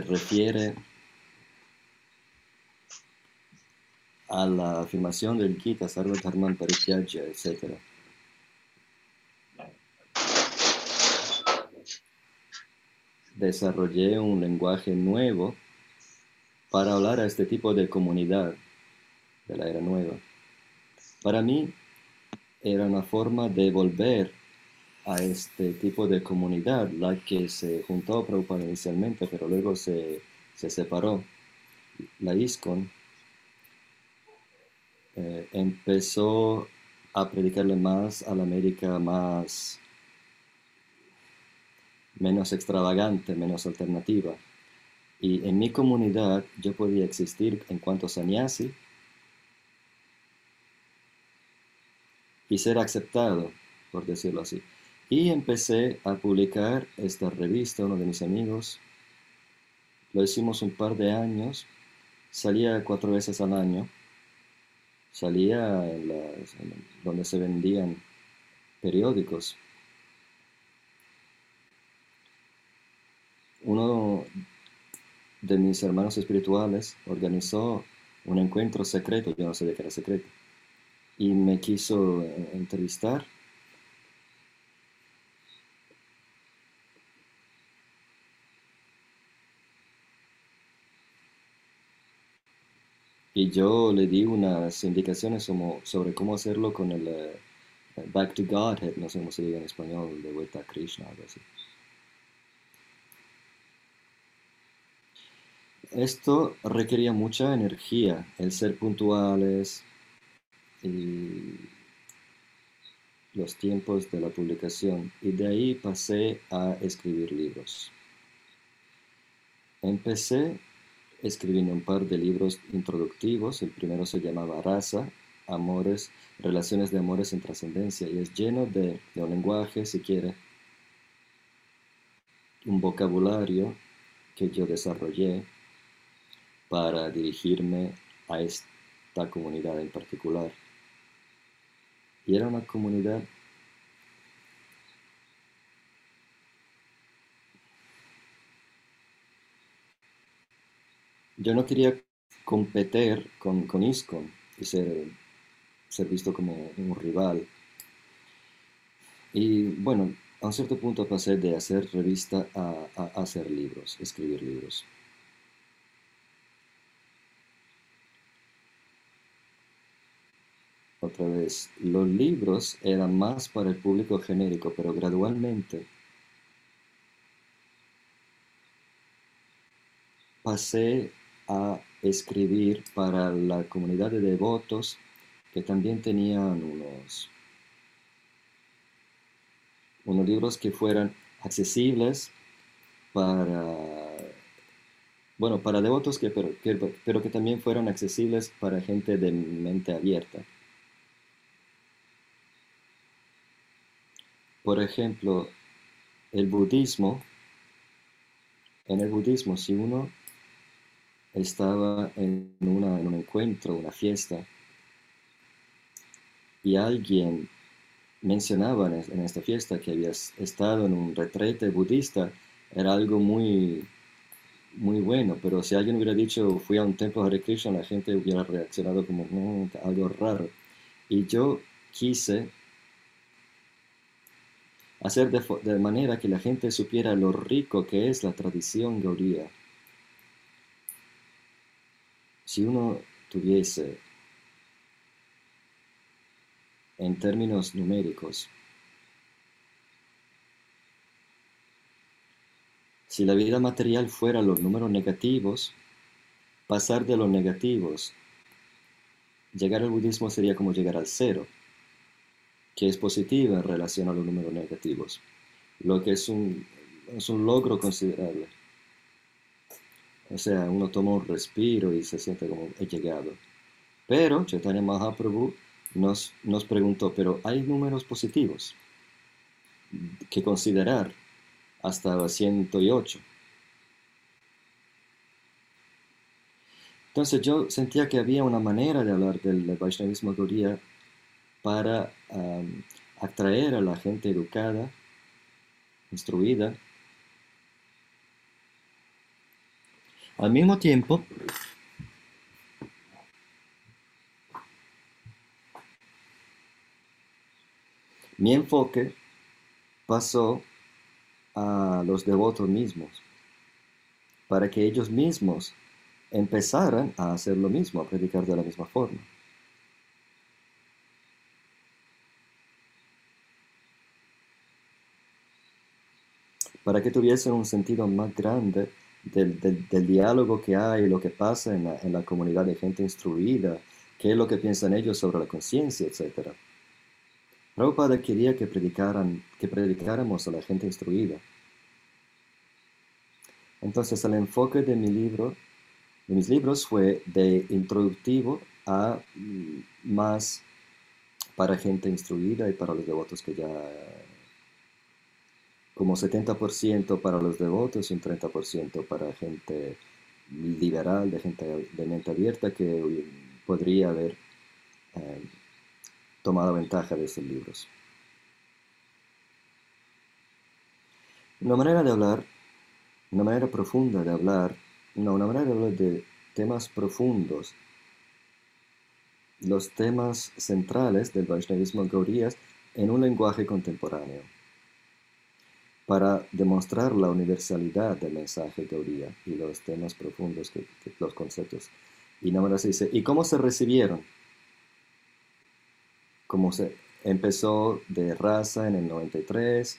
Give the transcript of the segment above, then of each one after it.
refiere a la afirmación del Gita, Sarva Dharman Parityajya, etc. Desarrollé un lenguaje nuevo para hablar a este tipo de comunidad de la era nueva. Para mí era una forma de volver a este tipo de comunidad, la que se juntó a Prabhupada inicialmente, pero luego se, se separó. La ISKCON eh, empezó a predicarle más a la América más menos extravagante, menos alternativa. Y en mi comunidad yo podía existir en cuanto sannyasi y ser aceptado, por decirlo así. Y empecé a publicar esta revista, uno de mis amigos. Lo hicimos un par de años. Salía cuatro veces al año. Salía en donde se vendían periódicos. Uno de mis hermanos espirituales organizó un encuentro secreto, yo no sabía que era secreto, y me quiso entrevistar y yo le di unas indicaciones sobre cómo hacerlo con el eh, Back to Godhead, no sé cómo se diga en español, de vuelta a Krishna, algo así. Esto requería mucha energía, el ser puntuales y los tiempos de la publicación, y de ahí pasé a escribir libros. Empecé escribiendo un par de libros introductivos. El primero se llamaba Raza, Amores, Relaciones de Amores en Trascendencia, y es lleno de, un lenguaje, si quiere, un vocabulario que yo desarrollé para dirigirme a esta comunidad en particular. Y era una comunidad yo no quería competir con, con y ser, ser visto como un rival. Y bueno, a un cierto punto pasé de hacer revista a hacer libros, escribir libros. Otra vez, los libros eran más para el público genérico, pero gradualmente pasé a escribir para la comunidad de devotos que también tenían unos, unos libros que fueran accesibles para, bueno, para devotos que, pero, que, pero que también fueran accesibles para gente de mente abierta. Por ejemplo, el budismo, en el budismo, si uno estaba en, un encuentro, una fiesta, y alguien mencionaba en, esta fiesta que había estado en un retrete budista, era algo muy, muy bueno, pero si alguien hubiera dicho fui a un templo Hare Krishna, la gente hubiera reaccionado como algo raro. Y yo quise hacer de, de, manera que la gente supiera lo rico que es la tradición gauría si uno tuviese en términos numéricos, si la vida material fuera los números negativos, pasar de los negativos, llegar al budismo sería como llegar al cero, que es positivo en relación a los números negativos, lo que es un, es un logro considerable. O sea, uno toma un respiro y se siente como he llegado. Pero Chaitanya Mahaprabhu nos, nos preguntó, pero hay números positivos que considerar hasta 108. Entonces yo sentía que había una manera de hablar del Vaishnavismo para atraer a la gente educada, instruida, Al mismo tiempo, mi enfoque pasó a los devotos mismos, para que ellos mismos empezaran a hacer lo mismo, a predicar de la misma forma. Para que tuviesen un sentido más grande del, diálogo que hay, lo que pasa en la, en la comunidad de gente instruida, qué es lo que piensan ellos sobre la conciencia, etc. Prabhupada quería que, predicaran, que predicáramos a la gente instruida. Entonces el enfoque de mi libro, de mis libros fue de introductivo a mm, más para gente instruida y para los devotos que ya como 70% para los devotos y un 30% para gente liberal, de gente de mente abierta que podría haber eh, tomado ventaja de estos libros. Una manera de hablar, una manera profunda de hablar, no, una manera de hablar de temas profundos, los temas centrales del Vaishnavismo Gaurías en un lenguaje contemporáneo, para demostrar la universalidad del mensaje Gauría y los temas profundos, que, los conceptos. Y nada se dice, ¿y cómo se recibieron? como se empezó de raza en el 93,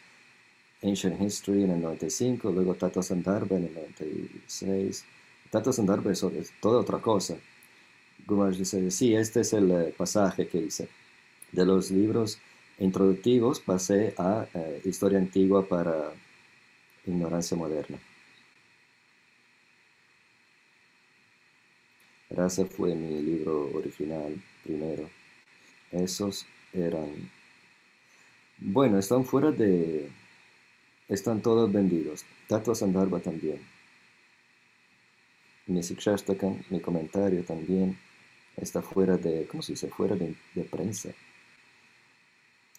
Ancient History en el 95, luego Tato Sandarbha en el 96. Tato Sandarbha es, toda otra cosa. Gumaraj dice, sí, este es el eh, pasaje que hice. De los libros introductivos pasé a eh, Historia Antigua para Ignorancia Moderna. Raza fue mi libro original primero. Esos eran... Bueno, están fuera de... Están todos vendidos. Tato Sandarbha también. Mi mi comentario también está fuera de... ¿Cómo se dice? Fuera de, prensa.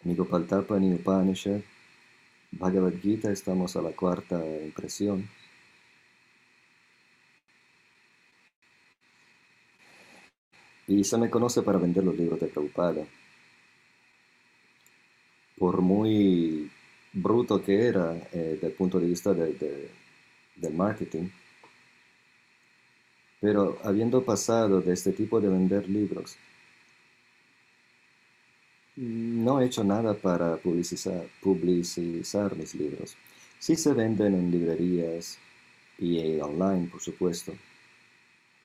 Mi Gopaltapa ni Upanishad. Bhagavad Gita estamos a la cuarta impresión. Y se me conoce para vender los libros de Prabhupada. Por muy bruto que era eh, desde el punto de vista de, del marketing. Pero habiendo pasado de este tipo de vender libros, no he hecho nada para publicizar, publicizar mis libros. Sí se venden en librerías y online, por supuesto,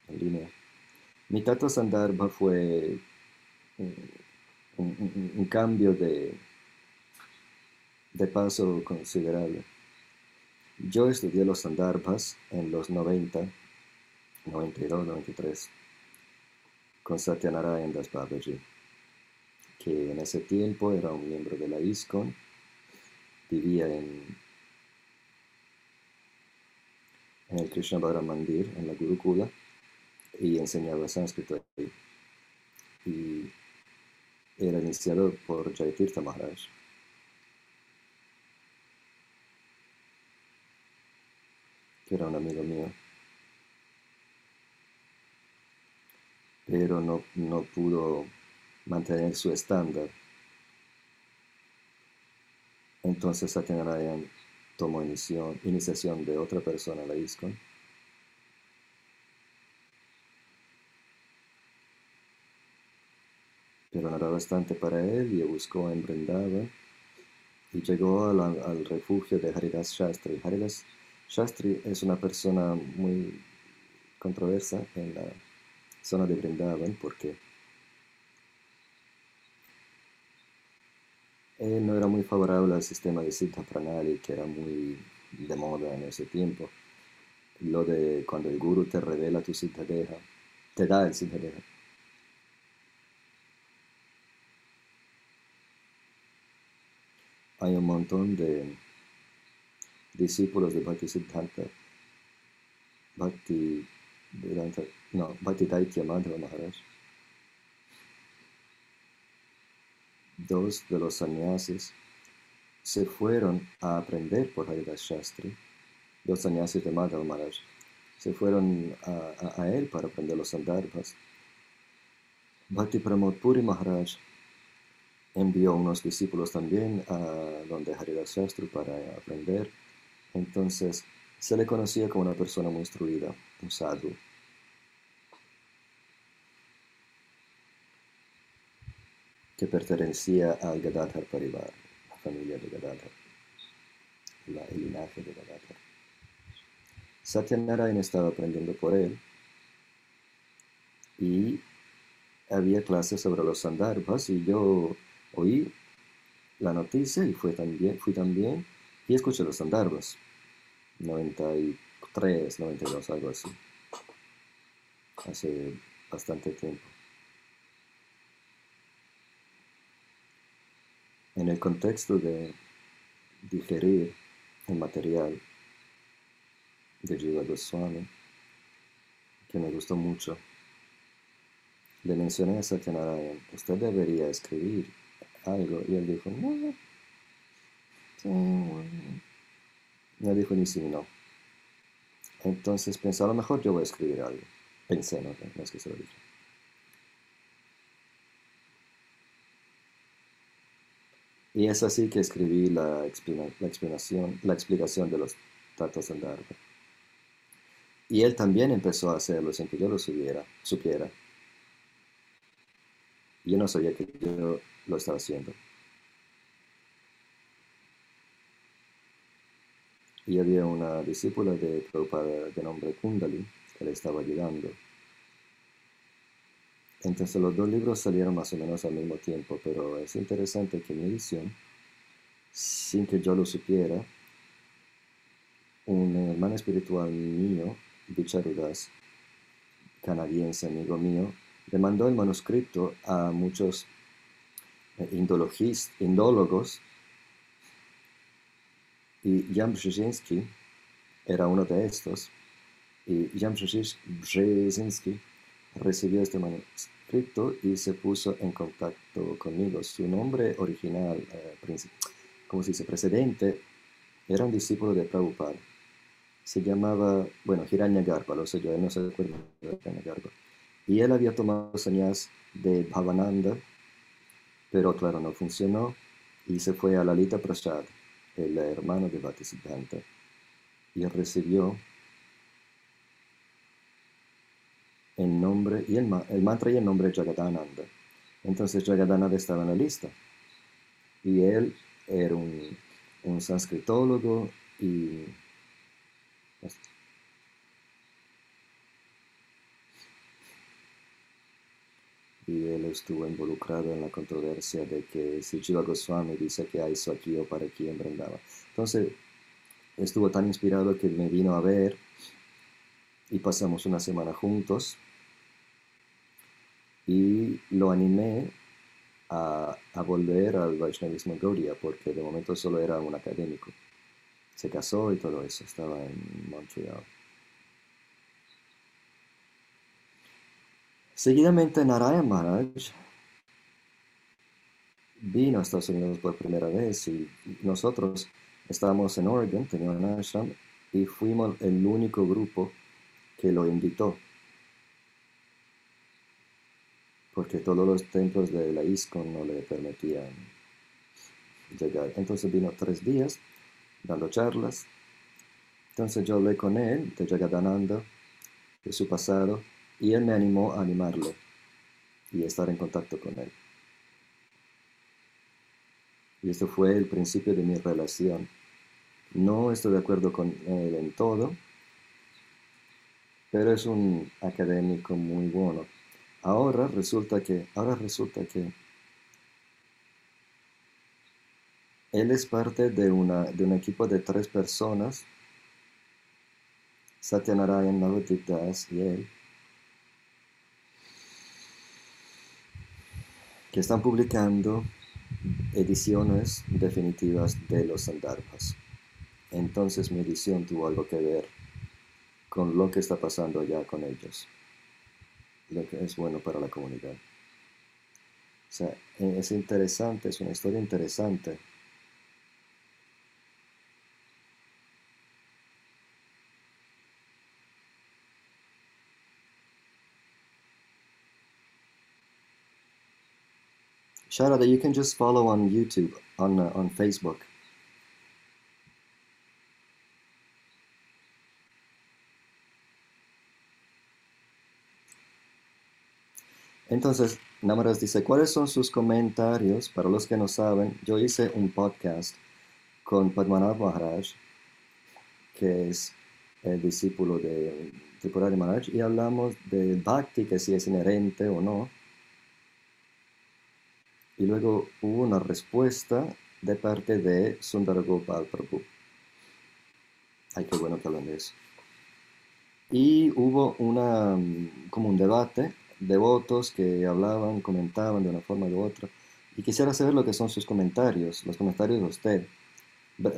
en línea. Mi Tato Sandarbha fue un, cambio de, de paso considerable. Yo estudié los Sandarbhas en los 90, 92, 93, con Satyanarayan Das Babaji, que en ese tiempo era un miembro de la ISKCON, vivía en, en el Krishna Bhadra Mandir, en la Gurukula, y enseñaba sánscrito ahí. Y era iniciado por Jaitirtha Maharaj. que era un amigo mío. Pero no, no pudo mantener su estándar. Entonces Satyanarayan tomó iniciación de otra persona, la ISKCON pero no era bastante para él y buscó en Brindava y llegó al, refugio de Haridas Shastri. Haridas Shastri es una persona muy controversa en la zona de Brindavan porque él no era muy favorable al sistema de Siddha Pranali que era muy de moda en ese tiempo. Lo de cuando el guru te revela tu Siddha Deha, te da el Siddha Deha hay un montón de discípulos de Bhakti Siddhanta, Bhakti no, Bhakti Daitya Madhava Maharaj. Dos de los sannyasis se fueron a aprender por Haridas Shastri, dos sannyasis de Madhava Maharaj se fueron a, él para aprender los sandarbhas. Bhakti Pramod Puri Maharaj envió unos discípulos también a donde Haridas Shastri para aprender. Entonces se le conocía como una persona muy instruida, un sadhu. Que pertenecía al Gadadhar Parivar, la familia de Gadadhar, el linaje de Gadadhar. Satyanarayan estaba aprendiendo por él y había clases sobre los sandarbhas y yo oí la noticia y fui también, fui también y escuché los sandarbhas. 93, 92, algo así. Hace bastante tiempo. En el contexto de digerir el material de Jiva Goswami, que me gustó mucho, le mencioné a Satyanarayan, usted debería escribir algo, y él dijo, no, no dijo ni sí ni no. Entonces pensé, a lo mejor yo voy a escribir algo. Pensé, no, no es que se lo dije. Y es así que escribí la, explicación, la explicación de los datos del Dharma. Y él también empezó a hacerlo sin que yo lo supiera. supiera. Yo no sabía que yo lo estaba haciendo. Y había una discípula de Prabhupada de nombre Kundali que le estaba ayudando. Entonces los dos libros salieron más o menos al mismo tiempo, pero es interesante que mi edición, sin que yo lo supiera, un hermano espiritual mío, Bicharudas, canadiense, amigo mío, le mandó el manuscrito a muchos eh, indólogos y Jan Brzezinski era uno de estos. Y Jan Brzezinski recibió este manuscrito y se puso en contacto conmigo. Su nombre original, eh, como se dice, precedente, era un discípulo de Prabhupada. Se llamaba, bueno, Hiranyagarbha, lo sé yo, no se acuerda de Hiranyagarbha. Y él había tomado señas de Bhavananda, pero claro, no funcionó y se fue a Lalita Prasad, el hermano de Bhaktisiddhanta, y recibió el nombre, y el, mantra y el nombre de Jagadananda. Entonces Jagadananda estaba en la lista. Y él era un, un y y él estuvo involucrado en la controversia de que si Jiva Goswami dice que hay aquí o para quién brindaba. Entonces, estuvo tan inspirado que me vino a ver y pasamos una semana juntos y lo animé a, a volver al Vaishnavismo Gaudiya porque de momento solo era un académico. Se casó y todo eso, estaba en Montreal. Seguidamente Narayan Maharaj vino a Estados Unidos por primera vez y nosotros estábamos en Oregon, tenía un ashram, y fuimos el único grupo que lo invitó. Porque todos los templos de la ISKCON no le permitían llegar. Entonces vino tres días dando charlas. Entonces yo hablé con él de Jagadananda, de su pasado, y él me animó a animarlo y estar en contacto con él. Y esto fue el principio de mi relación. No estoy de acuerdo con él en todo, pero es un académico muy bueno. Ahora resulta que, ahora resulta que él es parte de, una, de un equipo de tres personas, Satyanarayan Navadip Das y él, que están publicando ediciones definitivas de los Sandarbhas. Entonces mi edición tuvo algo que ver con lo que está pasando allá con ellos, lo que es bueno para la comunidad. O sea, e-, es interesante, es una historia interesante. Sharada, you can just follow on YouTube, on, uh, on Facebook. Entonces, Namaras dice, ¿cuáles son sus comentarios? Para los que no saben, yo hice un podcast con Padmanabh Maharaj, que es el discípulo de Tripurari Maharaj, y hablamos de Bhakti, que si es inherente o no. Y luego hubo una respuesta de parte de Sundaragopal Prabhu. Ay, qué bueno que hablan de eso. Y hubo una, como un debate de votos que hablaban, comentaban de una forma u otra. Y quisiera saber lo que son sus comentarios, los comentarios de usted,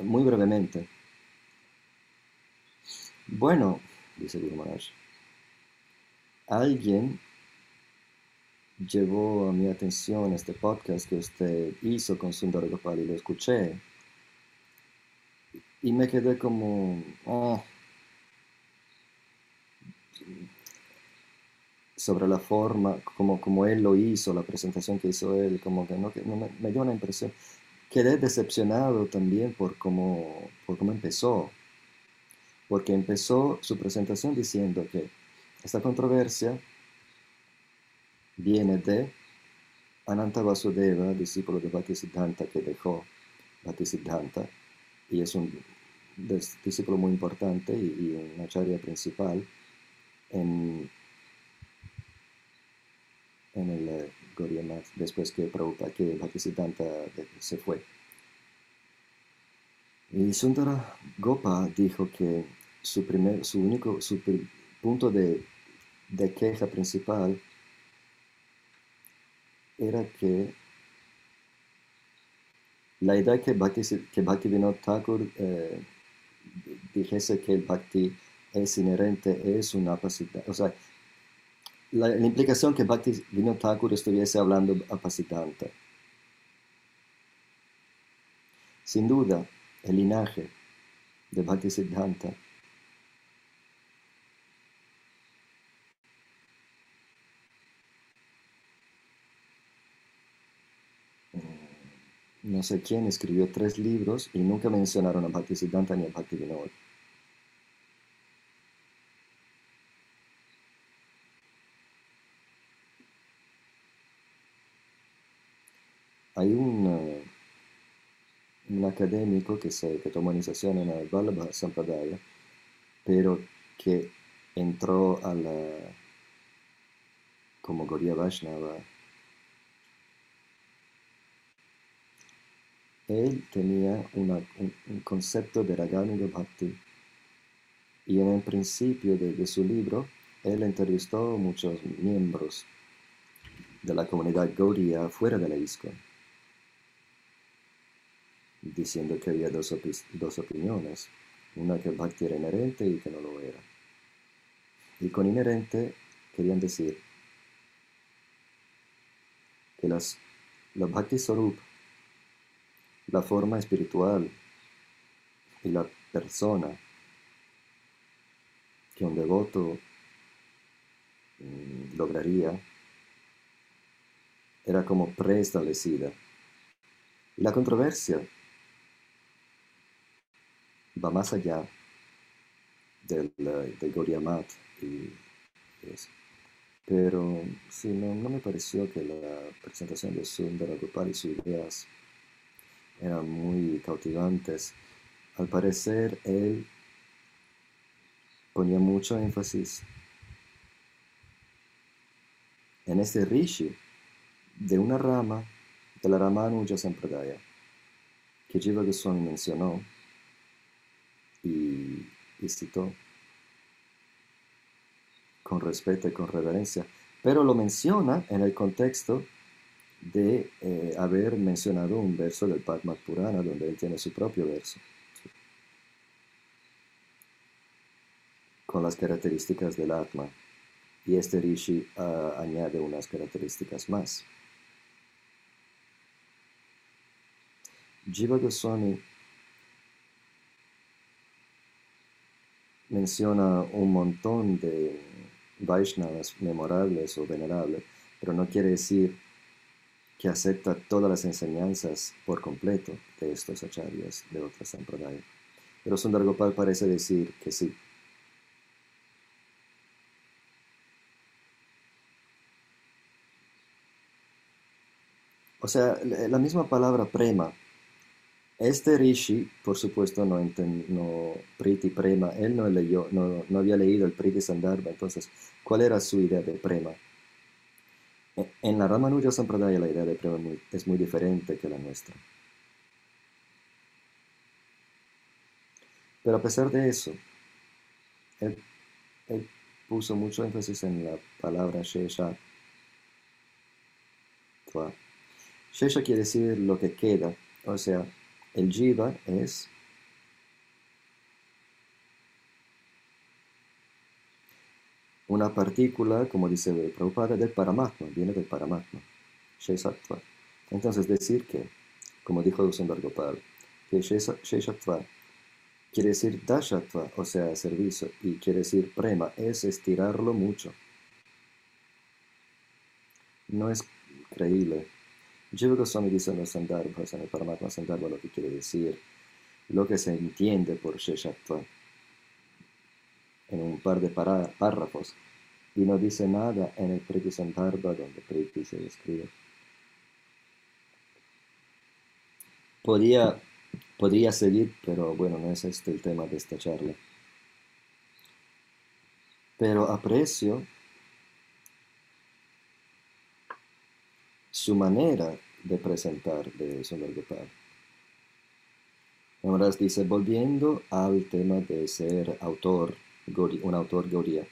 muy brevemente. Bueno, dice Guru Maharaj, alguien llevó a mi atención este podcast que usted hizo con Sundar Gopal y lo escuché. Y me quedé como, ah, sobre la forma, como, como él lo hizo, la presentación que hizo él, como que no, me, dio una impresión. Quedé decepcionado también por cómo, por cómo empezó, porque empezó su presentación diciendo que esta controversia viene de Ananta Vasudeva, discípulo de Bhaktisiddhanta que dejó Bhaktisiddhanta, y es un discípulo muy importante y, y una acharya principal en en el uh, después que Prabhupada, que Bhaktisiddhanta se fue. Y Sundara Gopa dijo que su, primer, su único su punto de, de, queja principal era que la idea que Bhakti, que Bhaktivinoda Thakur eh, dijese que el Bhakti es inherente es una capacidad, o sea, la, implicación que Bhakti Vinod Thakur estuviese hablando apacitante. Sin duda, el linaje de Bhakti Siddhanta mm, no sé quién escribió tres libros y nunca mencionaron a Bhakti Siddhanta ni a Bhakti académico que, se, que tomó iniciación en el Vallabha Sampradaya, pero que entró a la, como Gaudiya Vaishnava. Él tenía un, concepto de Raganuga Bhakti y en el principio de, su libro él entrevistó muchos miembros de la comunidad Gaudiya fuera de la ISKCON diciendo que había dos, opiniones, una que bhakti era inherente y que no lo era. Y con inherente querían decir que las, la bhakti sarup, la forma espiritual y la persona que un devoto mm, lograría era como preestablecida. Y la controversia va más allá del, del Goriamat y eso. Pero sí, no, no, me pareció que la presentación de Sundar Gopal y sus ideas eran muy cautivantes. Al parecer, él ponía mucho énfasis en este rishi de una rama de la Ramanuja Sampradaya que Jiva Goswami mencionó y, citó con respeto y con reverencia, pero lo menciona en el contexto de eh, haber mencionado un verso del Padma Purana donde él tiene su propio verso, con las características del Atma, y este Rishi ah, añade unas características más. Jiva Goswami menciona un montón de Vaishnavas memorables o venerables, pero no quiere decir que acepta todas las enseñanzas por completo de estos acharyas de otras. Pero Sundar Gopal parece decir que sí. O sea, la misma palabra prema. Este rishi, por supuesto, no entendió Priti Prema, él no, no, no había leído el Priti Sandarbha, entonces, ¿cuál era su idea de prema? En la Ramanuja Sampradaya la idea de prema es muy diferente que la nuestra. Pero a pesar de eso, él, puso mucho énfasis en la palabra Shesha. Shesha quiere decir lo que queda, o sea, el jiva es una partícula, como dice Prabhupada, del Paramatma, viene del Paramatma, Sheshatva. Entonces decir que, como dijo Sundar Gopal, que Sheshatva quiere decir Dashatva, o sea, servicio, y quiere decir prema, es estirarlo mucho. No es creíble. Jiva Goswami dice en los Sandarbhas, en el Paramatma Sandarbha, lo que quiere decir, lo que se entiende por Sheshatva, en un par de párrafos, y no dice nada en el Priti Sandarbha, donde Priti se describe. Podía Podría seguir, pero bueno, no es este el tema de esta charla. Pero aprecio su manera de presentar de Gopal. Ahora dice, volviendo al tema de ser autor, un autor Gaudiya.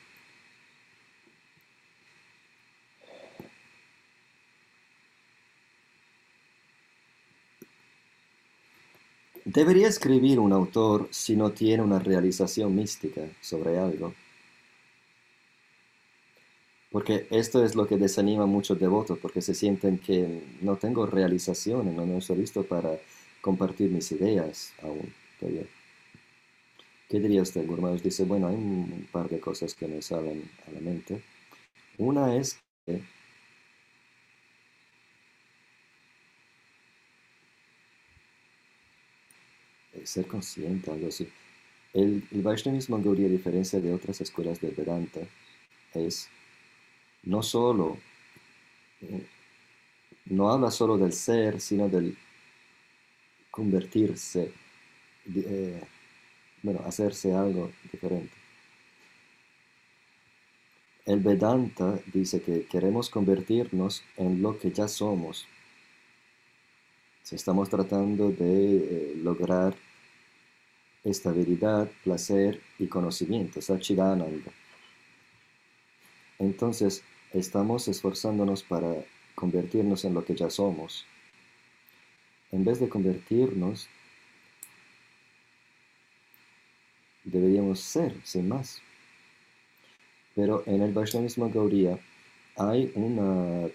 Debería escribir un autor si no tiene una realización mística sobre algo. Porque esto es lo que desanima a muchos devotos, porque se sienten que no tengo realización, no, estoy listo para compartir mis ideas aún. ¿Qué diría usted, Gurmados? Dice, bueno, hay un par de cosas que me salen a la mente. Una es que ser consciente, algo así. El, el Vaishnavismo Gaudiya, a diferencia de otras escuelas de Vedanta, es no solo, eh, no habla solo del ser, sino del convertirse, eh, bueno, hacerse algo diferente. El Vedanta dice que queremos convertirnos en lo que ya somos. Si estamos tratando de eh, lograr estabilidad, placer y conocimiento, Sachidananda. Entonces, estamos esforzándonos para convertirnos en lo que ya somos. En vez de convertirnos, deberíamos ser, sin más. Pero en el Vaishnavismo Gaudiya hay una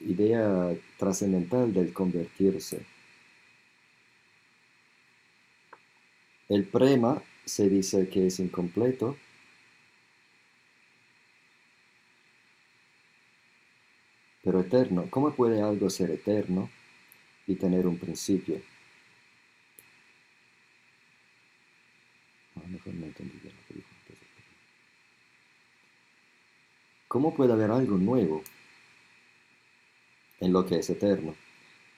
idea trascendental del convertirse. El prema se dice que es incompleto. Pero eterno. ¿Cómo puede algo ser eterno y tener un principio? ¿Cómo puede haber algo nuevo en lo que es eterno?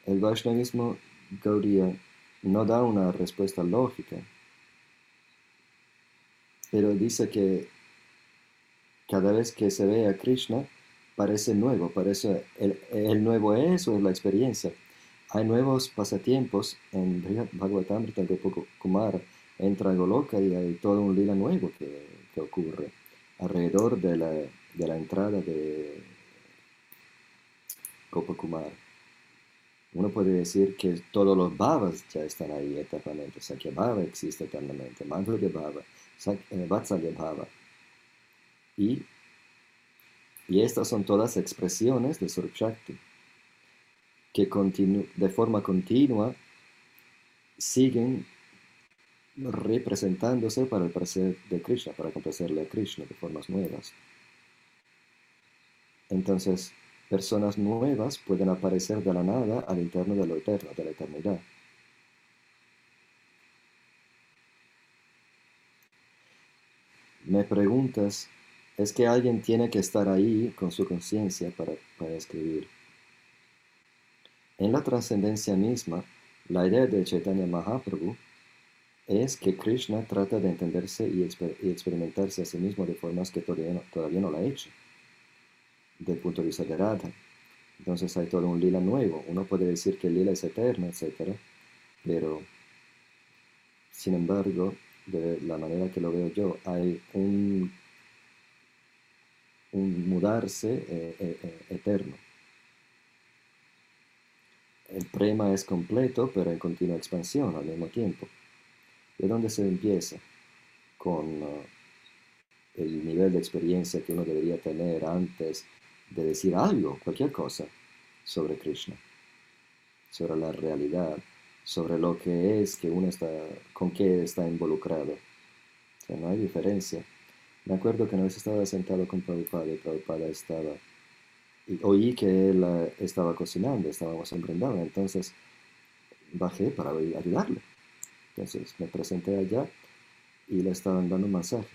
El Vaishnavismo Gaudiya no da una respuesta lógica pero dice que cada vez que se ve a Krishna parece nuevo, parece el, nuevo es o es la experiencia. Hay nuevos pasatiempos en Bhagavatamrita de Kumar, entra Goloka y hay todo un lila nuevo que, ocurre alrededor de la, de la entrada de Gopakumar. Uno puede decir que todos los bhavas ya están ahí eternamente, que bhava existe eternamente, de bhava eh, Vatsalya Bhava. Y, y estas son todas expresiones de Surukshakti que de forma continua siguen representándose para el placer de Krishna, para complacerle a Krishna de formas nuevas. Entonces, personas nuevas pueden aparecer de la nada al interno de lo eterno, de la eternidad. Me preguntas, ¿es que alguien tiene que estar ahí con su conciencia para, para escribir? En la trascendencia misma, la idea de Chaitanya Mahaprabhu es que Krishna trata de entenderse y, experimentarse a sí mismo de formas que todavía no, todavía no la ha hecho, del punto de vista de Radha. Entonces hay todo un lila nuevo. Uno puede decir que el lila es eterno, etc. Pero, sin embargo, de la manera que lo veo yo, hay un, un mudarse eh, eh, eh, eterno. El prema es completo, pero en continua expansión al mismo tiempo. ¿De dónde se empieza? Con el nivel de experiencia que uno debería tener antes de decir algo, cualquier cosa, sobre Krishna, sobre la realidad, sobre lo que es que uno está, con qué está involucrado. O no hay diferencia. Me acuerdo que una vez estaba sentado con Prabhupada y Prabhupada estaba, y oí que él uh, estaba cocinando, estábamos en entonces bajé para ayudarle. Entonces me presenté allá y le estaban dando un masaje.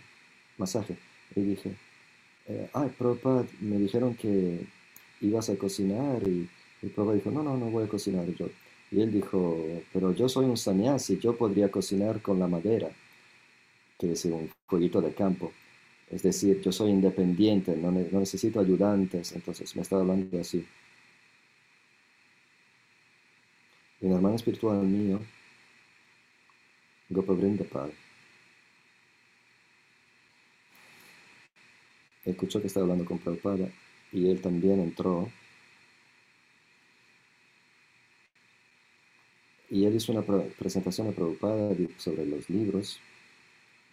masaje. Y dije, eh, ay, Prabhupada, me dijeron que ibas a cocinar y, el Prabhupada dijo, no, no, no voy a cocinar yo. Y él dijo, pero yo soy un sannyasi, yo podría cocinar con la madera, que es un fueguito de campo. Es decir, yo soy independiente, no, necesito ayudantes, entonces me estaba hablando así. Y un hermano espiritual mío Gopavrindapal. Escuchó que estaba hablando con Prabhupada y él también entró. Y él hizo una presentación a Prabhupada sobre los libros.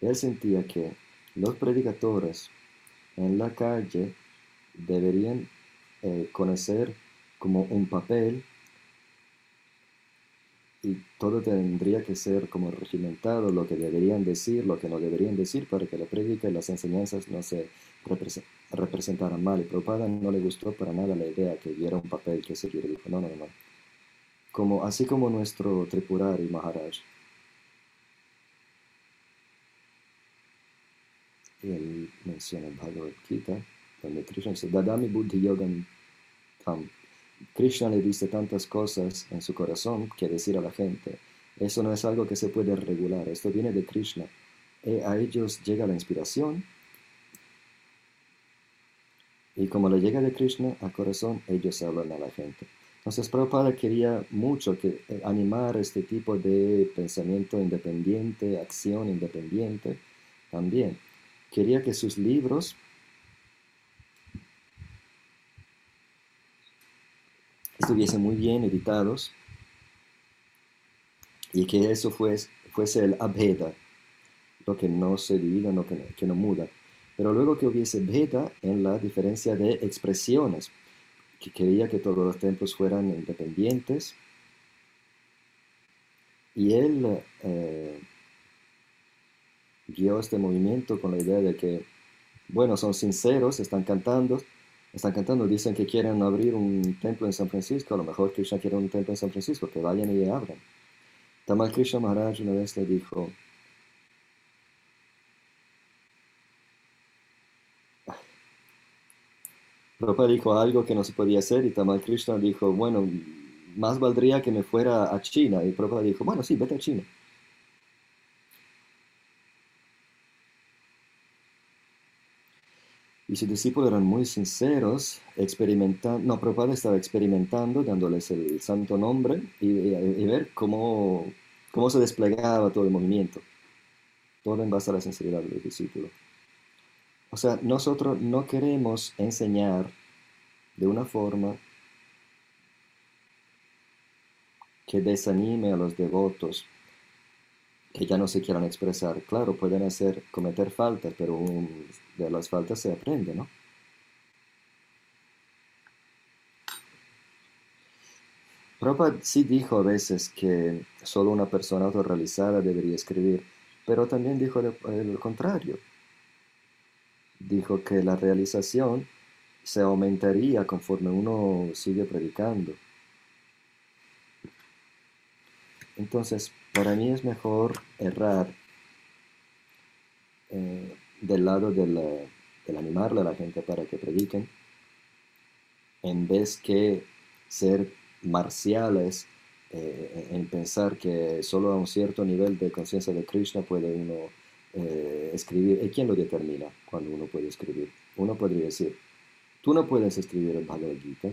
Él sentía que los predicadores en la calle deberían eh, conocer como un papel y todo tendría que ser como regimentado, lo que deberían decir, lo que no deberían decir, para que la prédica y las enseñanzas no se representaran mal. Y Prabhupada no le gustó para nada la idea que hubiera un papel que seguir. Dijo, no, no. Como, así como nuestro Tripurari Maharaj. Y él menciona en Bhagavad Gita, donde Krishna dice, Dadami Buddhi Yogam Tam Krishna le dice tantas cosas en su corazón que decir a la gente. Eso no es algo que se puede regular, esto viene de Krishna. Y a ellos llega la inspiración y como le llega de Krishna al corazón, ellos hablan a la gente. Entonces Prabhupada quería mucho que, eh, animar este tipo de pensamiento independiente, acción independiente también. Quería que sus libros estuviesen muy bien editados y que eso fuese, fuese el abheda, lo que no se divide, lo que, que no muda. Pero luego que hubiese bheda en la diferencia de expresiones, que quería que todos los templos fueran independientes. Y él eh, guió este movimiento con la idea de que, bueno, son sinceros, están cantando, están cantando, dicen que quieren abrir un templo en San Francisco, a lo mejor Krishna quiere un templo en San Francisco, que vayan y abran. Tamal Krishna Maharaj una vez le dijo, Prabhupada dijo algo que no se podía hacer y Tamal Krishna dijo, bueno, más valdría que me fuera a China. Y Prabhupada dijo, bueno, sí, vete a China. Y sus discípulos eran muy sinceros, experimentando, no, Prabhupada estaba experimentando, dándoles el santo nombre y, ver cómo, cómo se desplegaba todo el movimiento. Todo en base a la sinceridad del discípulo. O sea, nosotros no queremos enseñar de una forma que desanime a los devotos que ya no se quieran expresar. Claro, pueden hacer, cometer faltas, pero de las faltas se aprende, ¿no? Prabhupada sí dijo a veces que solo una persona autorrealizada debería escribir, pero también dijo lo contrario. Dijo que la realización se aumentaría conforme uno sigue predicando. Entonces, para mí es mejor errar eh, del lado del, del animarle a la gente para que prediquen, en vez que ser marciales eh, en pensar que solo a un cierto nivel de conciencia de Krishna puede uno eh, escribir. ¿Y quién lo determina cuando uno puede escribir? Uno podría decir, tú no puedes escribir el Bhagavad Gita,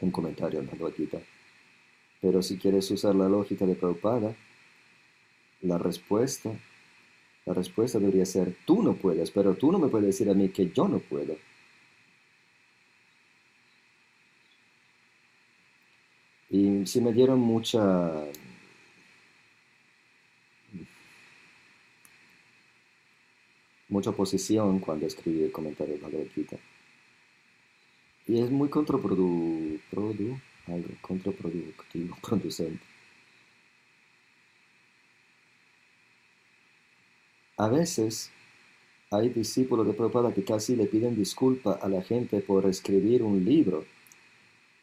un comentario al Bhagavad Gita, pero si quieres usar la lógica de Prabhupada, la respuesta, la respuesta debería ser, tú no puedes, pero tú no me puedes decir a mí que yo no puedo. Y sí me dieron mucha... mucha oposición cuando escribí el comentario de Bhagavad Gita. Y es muy contraprodu, algo, contraproductivo, producente. A veces hay discípulos de Prabhupada que casi le piden disculpa a la gente por escribir un libro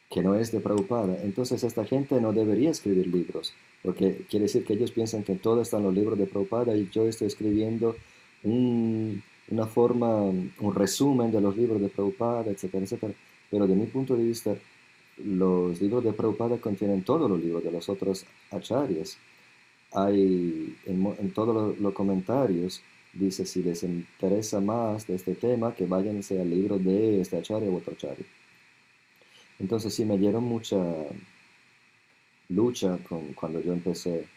que no es de Prabhupada. Entonces esta gente no debería escribir libros, porque quiere decir que ellos piensan que todo está en los libros de Prabhupada y yo estoy escribiendo una forma, un resumen de los libros de Prabhupada, etcétera, etcétera. Pero de mi punto de vista, los libros de Prabhupada contienen todos los libros de los otros acharyas. Hay en, todos los, comentarios, dice si les interesa más de este tema, que váyanse al libro de este acharya u otro acharya. Entonces sí me dieron mucha lucha con, cuando yo empecé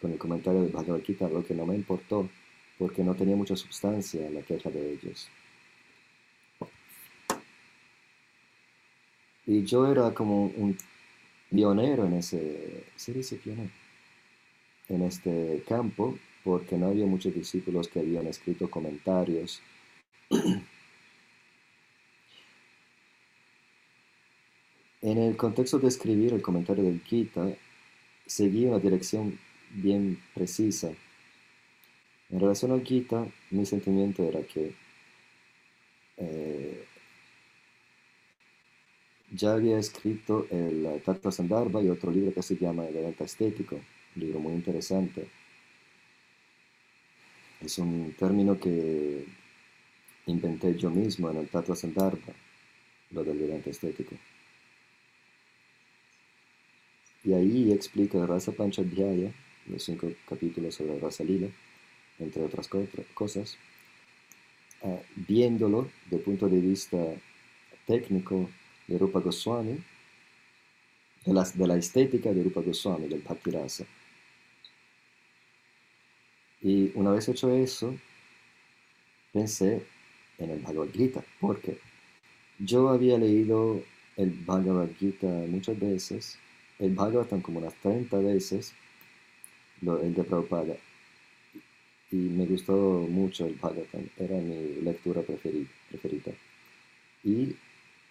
con el comentario de Bhagavad Gita, lo que no me importó, porque no tenía mucha sustancia en la queja de ellos. Y yo era como un pionero en ese, ¿se dice pionero? En este campo, porque no había muchos discípulos que habían escrito comentarios En el contexto de escribir el comentario del Gita, seguí una dirección bien precisa. En relación al Gita, mi sentimiento era que eh, ya había escrito el Tattva Sandarbha y otro libro que se llama El Vedanta Estético, libro muy interesante. Es un término que inventé yo mismo en el Tattva Sandarbha, lo del Vedanta Estético. Y ahí explica Rasa Panchadhyaya, los cinco capítulos sobre Rasa Lila, entre otras cosas, ah, viéndolo el punto de vista técnico de Rupa Goswami, de la, de la estética de Rupa Goswami, del Bhakti Rasa. Y una vez hecho eso, pensé en el Bhagavad Gita, porque yo había leído el Bhagavad Gita muchas veces el Bhagavatam como unas 30 veces, el de Prabhupada. Y me gustó mucho el Bhagavatam, era mi lectura preferida. Y,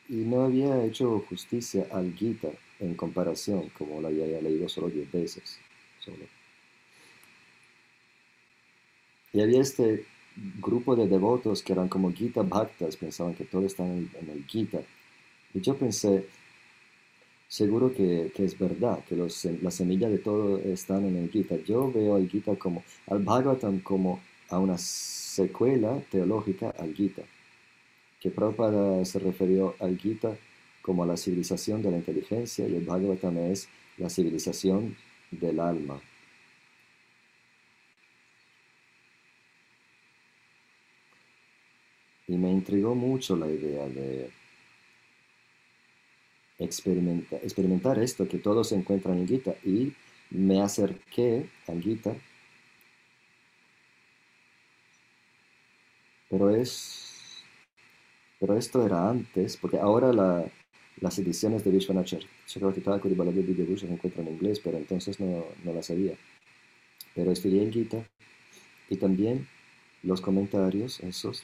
no había hecho justicia al Gita en comparación, como lo había leído solo 10 veces. Solo. Y había este grupo de devotos que eran como Gita Bhaktas, pensaban que todo estaba en el, Gita. Y yo pensé, seguro que, es verdad, que los, la semilla de todo están en el Gita. Yo veo al Gita como, al Bhagavatam como a una secuela teológica al Gita. Que Prabhupada se refirió al Gita como a la civilización de la inteligencia y el Bhagavatam es la civilización del alma. Y me intrigó mucho la idea de experimentar esto, que todo se encuentra en Gita. Y me acerqué a Gita. Pero es. Pero esto era antes, porque ahora las ediciones de Vishwanath Chakravarti Thakur y Baladev se encuentran en inglés, pero entonces no, no las sabía. Pero estudié en Gita y también los comentarios, esos.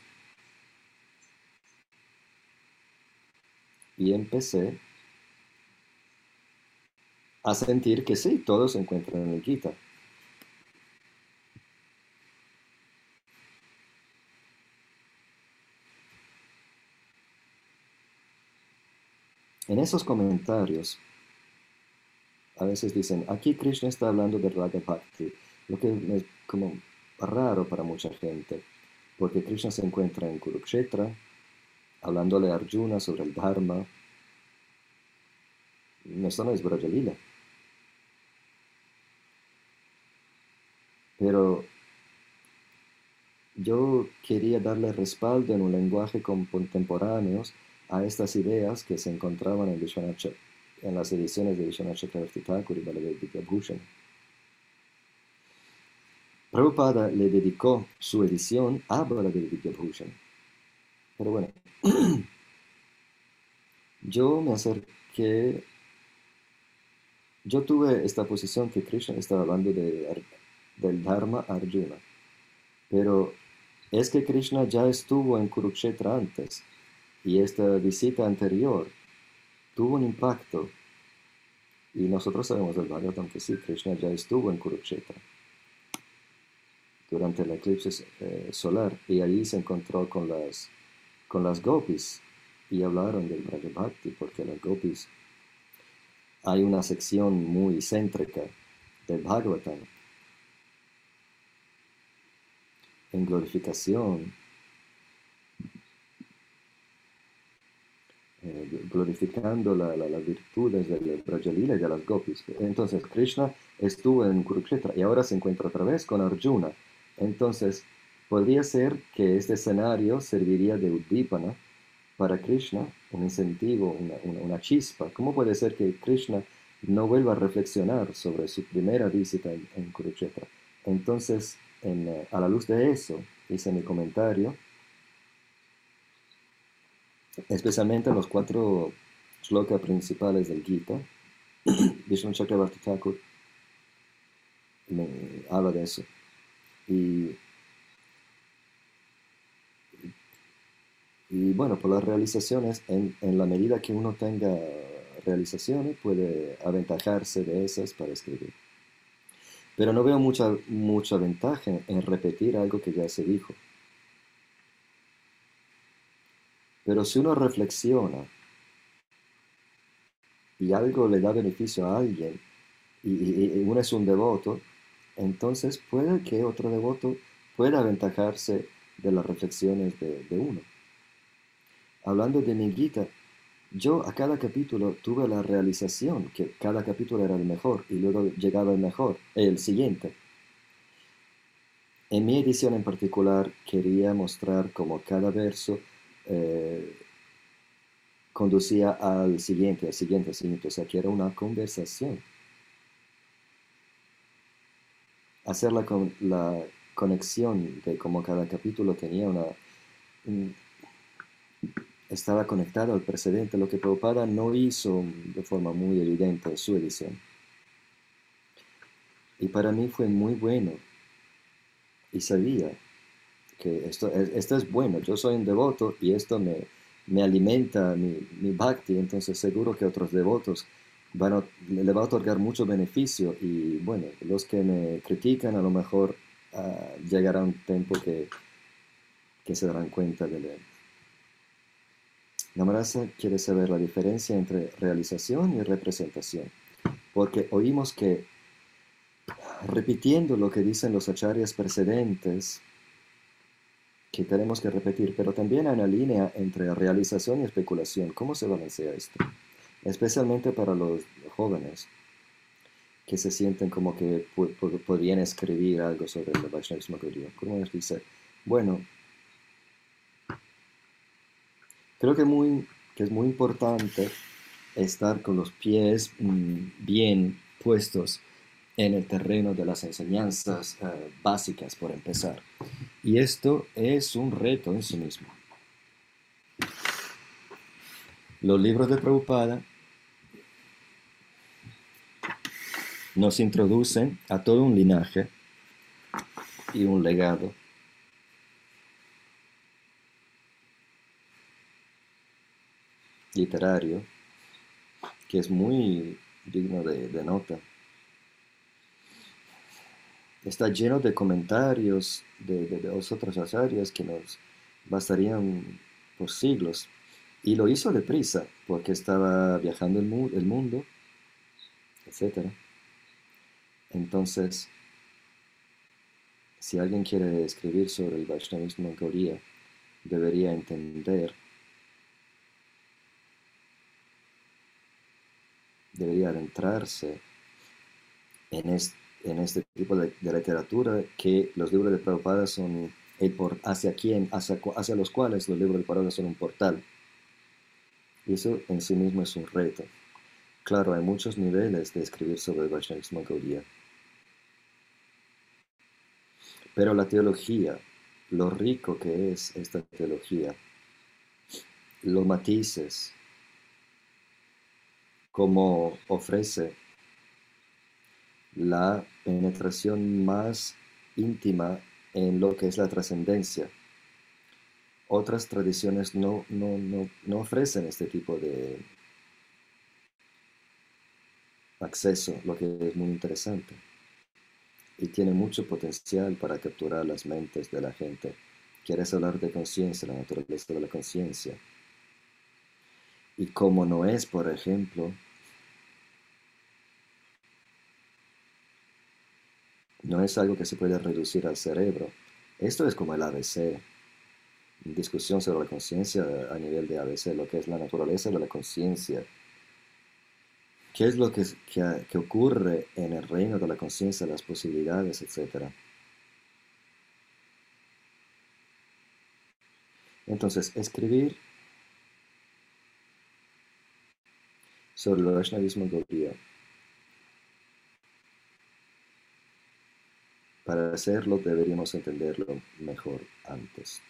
Y empecé a sentir que sí, todos se encuentran en el Gita. En esos comentarios, a veces dicen, aquí Krishna está hablando de Raga lo que es como raro para mucha gente, porque Krishna se encuentra en Kurukshetra, hablándole a Arjuna sobre el Dharma. Esto no es Brajalila. Pero yo quería darle respaldo en un lenguaje contemporáneo a estas ideas que se encontraban en, en las ediciones de Vishwanath Chakravarti Thakur y Baladev Vidyabhushan. Prabhupada le dedicó su edición a Baladev Vidyabhushan. Pero bueno, yo me acerqué, yo tuve esta posición que Krishna estaba hablando de, del Dharma Arjuna, pero es que Krishna ya estuvo en Kurukshetra antes y esta visita anterior tuvo un impacto. Y nosotros sabemos del Bhagavatam que sí, Krishna ya estuvo en Kurukshetra durante el eclipse eh, solar y allí se encontró con las, con las gopis y hablaron del Bhakti porque las gopis hay una sección muy céntrica del Bhagavatam en glorificación, eh, glorificando las virtudes del Brajalila y de las gopis. Entonces Krishna estuvo en Kurukshetra y ahora se encuentra otra vez con Arjuna. Entonces podría ser que este escenario serviría de Uddipana para Krishna, un incentivo, una, chispa. ¿Cómo puede ser que Krishna no vuelva a reflexionar sobre su primera visita en, en Kurukshetra? Entonces eh, a la luz de eso, hice mi comentario, especialmente en los cuatro shlokas principales del Gita. Vishnu Chakravarti Thakur me habla de eso. Y, y bueno, por las realizaciones, en, la medida que uno tenga realizaciones, puede aventajarse de esas para escribir. Pero no veo mucha, mucha ventaja en repetir algo que ya se dijo. Pero si uno reflexiona y algo le da beneficio a alguien y, uno es un devoto, entonces puede que otro devoto pueda aventajarse de las reflexiones de uno. Hablando de mi yo a cada capítulo tuve la realización que cada capítulo era el mejor y luego llegaba el mejor, el siguiente. En mi edición en particular quería mostrar cómo cada verso eh, conducía al siguiente, al siguiente, al siguiente, o sea que era una conversación. Hacer la, la conexión de cómo cada capítulo tenía una, estaba conectado al precedente, lo que Prabhupada no hizo de forma muy evidente en su edición. Y para mí fue muy bueno. Y sabía que esto, esto es bueno. Yo soy un devoto y esto me, me alimenta mi, mi, bhakti. Entonces seguro que otros devotos van le va a otorgar mucho beneficio. Y bueno, los que me critican a lo mejor uh, llegará un tiempo que, que se darán cuenta de, Namarasa quiere saber la diferencia entre realización y representación, porque oímos que, repitiendo lo que dicen los acharyas precedentes, que tenemos que repetir, pero también hay una línea entre realización y especulación. ¿Cómo se balancea esto? Especialmente para los jóvenes que se sienten como que podrían escribir algo sobre el Vaishnavismo ¿Cómo les dice? Bueno, Creo que, es muy importante estar con los pies mm, bien puestos en el terreno de las enseñanzas eh, básicas, por empezar. Y esto es un reto en sí mismo. Los libros de Prabhupada nos introducen a todo un linaje y un legado literario que es muy digno de, nota. Está lleno de comentarios de, de, otras áreas que nos bastarían por siglos. Y lo hizo deprisa, porque estaba viajando el, el mundo, etc. Entonces, si alguien quiere escribir sobre el Vaishnavismo en Corea, debería entender, debería adentrarse en en este tipo de, literatura que los libros de Prabhupada son el por, hacia quién, hacia, hacia los cuales los libros de Prabhupada son un portal. Y eso en sí mismo es un reto. Claro, hay muchos niveles de escribir sobre el Vaishnavismo Gaudiya. Pero la teología, lo rico que es esta teología, los matices, como ofrece la penetración más íntima en lo que es la trascendencia. Otras tradiciones no, no, ofrecen este tipo de acceso, lo que es muy interesante. Y tiene mucho potencial para capturar las mentes de la gente. Quieres hablar de conciencia, la naturaleza de la conciencia. Y como no es, por ejemplo, no es algo que se puede reducir al cerebro. Esto es como el ABC, discusión sobre la conciencia a nivel de ABC, lo que es la naturaleza de la conciencia. ¿Qué es lo que, que, ocurre en el reino de la conciencia, las posibilidades, etcétera? Entonces, escribir sobre el Vaishnavismo Gaudiya Para hacerlo deberíamos entenderlo mejor antes.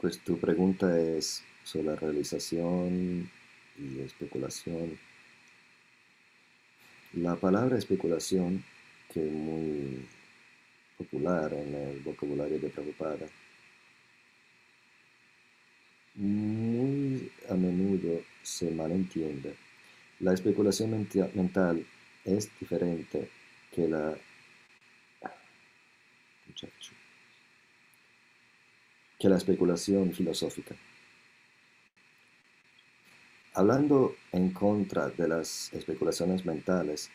Pues tu pregunta es sobre la realización y especulación. La palabra especulación, que es muy popular en el vocabulario de Prabhupada, muy a menudo se malentiende. La especulación mental es diferente que la que la especulación filosófica. Hablando en contra de las especulaciones mentales,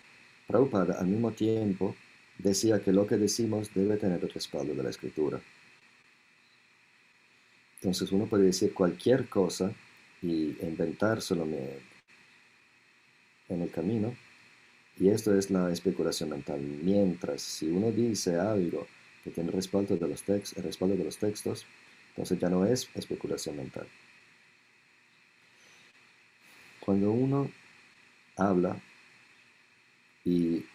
Prabhupada al mismo tiempo decía que lo que decimos debe tener el respaldo de la escritura. Entonces uno puede decir cualquier cosa y inventárselo en el camino, y esto es la especulación mental. Mientras si uno dice algo que tiene respaldo de los el respaldo de los textos, entonces ya no es especulación mental. Cuando uno habla y,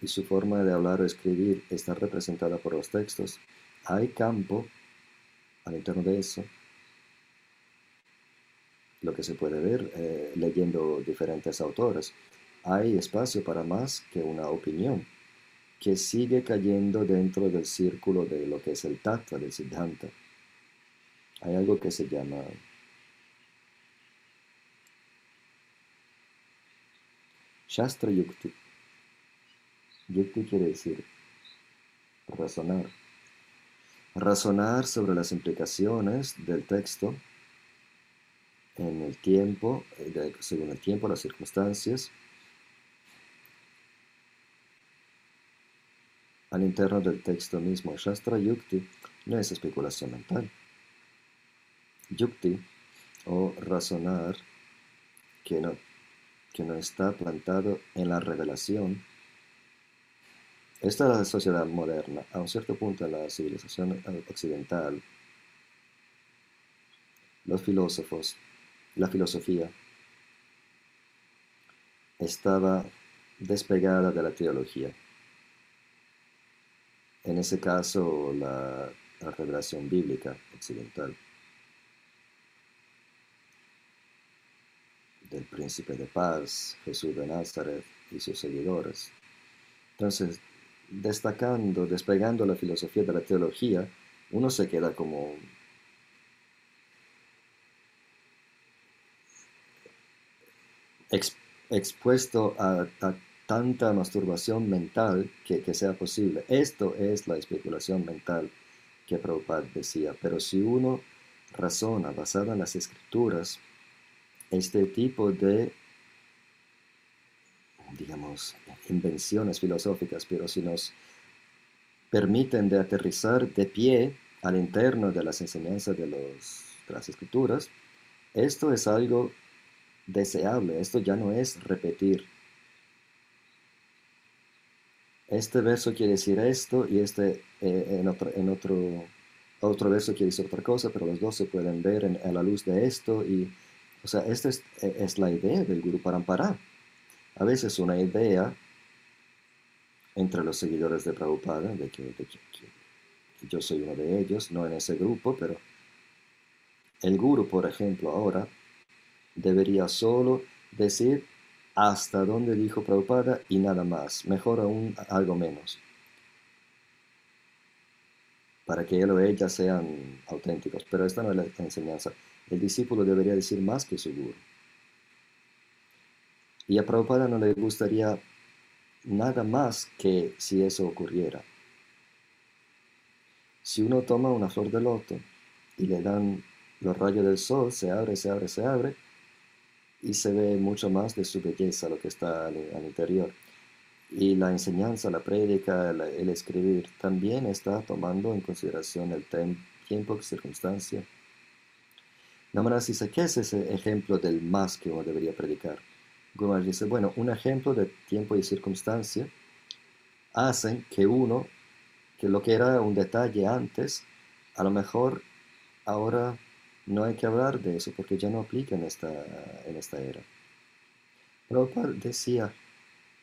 y su forma de hablar o escribir está representada por los textos, hay campo al interno de eso lo que se puede ver eh, leyendo diferentes autores hay espacio para más que una opinión, que sigue cayendo dentro del círculo de lo que es el tattva, del siddhanta. Hay algo que se llama Shastra Yukti. Yukti quiere decir razonar. Razonar sobre las implicaciones del texto en el tiempo, eh, según el tiempo, las circunstancias, al interno del texto mismo. Shastra Yukti no es especulación mental. Yukti, o razonar, que no, que no está plantado en la revelación, esta es la sociedad moderna, a un cierto punto en la civilización occidental, los filósofos, la filosofía, estaba despegada de la teología en ese caso la, revelación bíblica occidental del príncipe de paz, Jesús de Nazaret y sus seguidores. Entonces, destacando, despegando la filosofía de la teología, uno se queda como expuesto a, tanta masturbación mental que, sea posible. Esto es la especulación mental que Prabhupada decía. Pero si uno razona, basada en las escrituras, este tipo de, digamos, invenciones filosóficas, pero si nos permiten de aterrizar de pie al interno de las enseñanzas de, las escrituras, esto es algo deseable, esto ya no es repetir. Este verso quiere decir esto y este eh, en, otro, en otro, otro verso quiere decir otra cosa, pero los dos se pueden ver en, a la luz de esto y, o sea, esta es, es la idea del Guru Parampara. A veces una idea entre los seguidores de Prabhupada, de que, yo soy uno de ellos, no en ese grupo, pero el guru, por ejemplo, ahora debería solo decir hasta donde dijo Prabhupada y nada más, mejor aún algo menos, para que él o ella sean auténticos. Pero esta no es la enseñanza. El discípulo debería decir más que su guru. Y a Prabhupada no le gustaría nada más que si eso ocurriera. Si uno toma una flor de loto y le dan los rayos del sol, se abre, se abre, se abre, y se ve mucho más de su belleza, lo que está al, interior. Y la enseñanza, la prédica, el, escribir, también está tomando en consideración el tiempo, circunstancia. más dice, ¿qué es ese ejemplo del más que uno debería predicar? Gomar dice, bueno, un ejemplo de tiempo y circunstancia hacen que uno, que lo que era un detalle antes, a lo mejor ahora no hay que hablar de eso porque ya no aplica en esta, en esta era. Prabhupada decía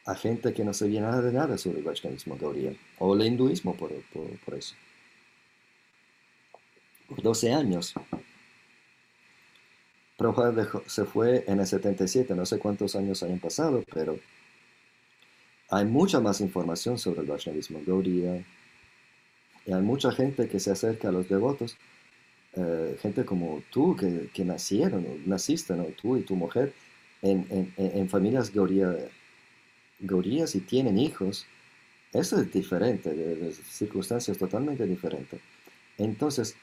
a gente que no sabía nada de nada sobre el Vaishnavismo Gauriya o el hinduismo por, por eso. Por 12 años Prabhupada se fue en el 77, no sé cuántos años hayan pasado, pero hay mucha más información sobre el Vaishnavismo Gaudiya. Y hay mucha gente que se acerca a los devotos, eh, gente como tú que, que nacieron, naciste, ¿no? tú y tu mujer, en, en, familias Gaudiya, y tienen hijos. Eso es diferente, de circunstancias totalmente diferentes. Entonces,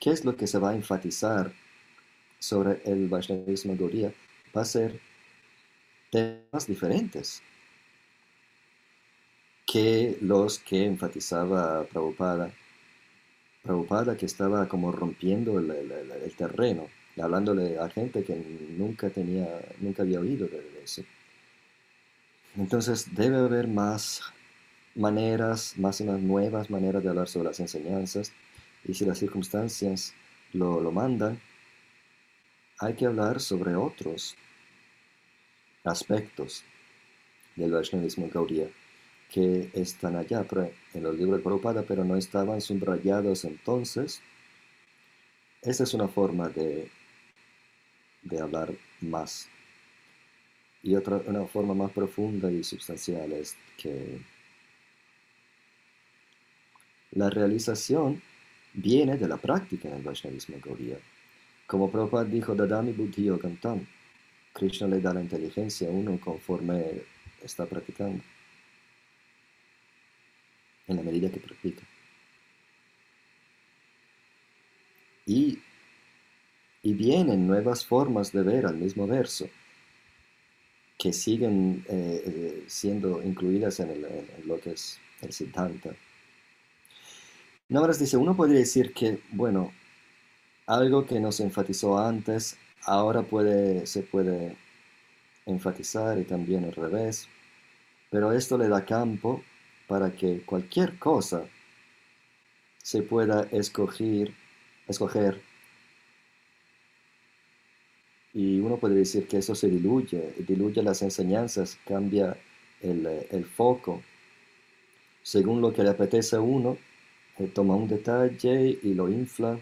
¿qué es lo que se va a enfatizar sobre el Vaishnavismo Gaudiya va a ser temas diferentes que los que enfatizaba Prabhupada. Prabhupada que estaba como rompiendo el, terreno, hablándole a gente que nunca tenía, nunca había oído de eso. Entonces debe haber más maneras, más unas nuevas maneras de hablar sobre las enseñanzas y si las circunstancias lo, lo mandan, hay que hablar sobre otros aspectos del Vaishnavismo Gaudiya que están allá en los libros de Prabhupada, pero no estaban subrayados entonces. Esa es una forma de, de hablar más. Y otra, una forma más profunda y sustancial es que la realización viene de la práctica en el Vaishnavismo Gaudiya. Como Prabhupada dijo, Dadami Buddhi Yogantam, Krishna le da la inteligencia a uno conforme está practicando, en la medida que practica. Y, y vienen nuevas formas de ver al mismo verso que siguen eh, eh, siendo incluidas en, lo que es el Siddhanta. Dice, uno podría decir que, bueno, algo que nos enfatizó antes, ahora puede, se puede enfatizar y también al revés, pero esto le da campo para que cualquier cosa se pueda escoger, escoger y uno puede decir que eso se diluye, diluye las enseñanzas, cambia el, foco. Según lo que le apetece a uno, eh, toma un detalle y lo infla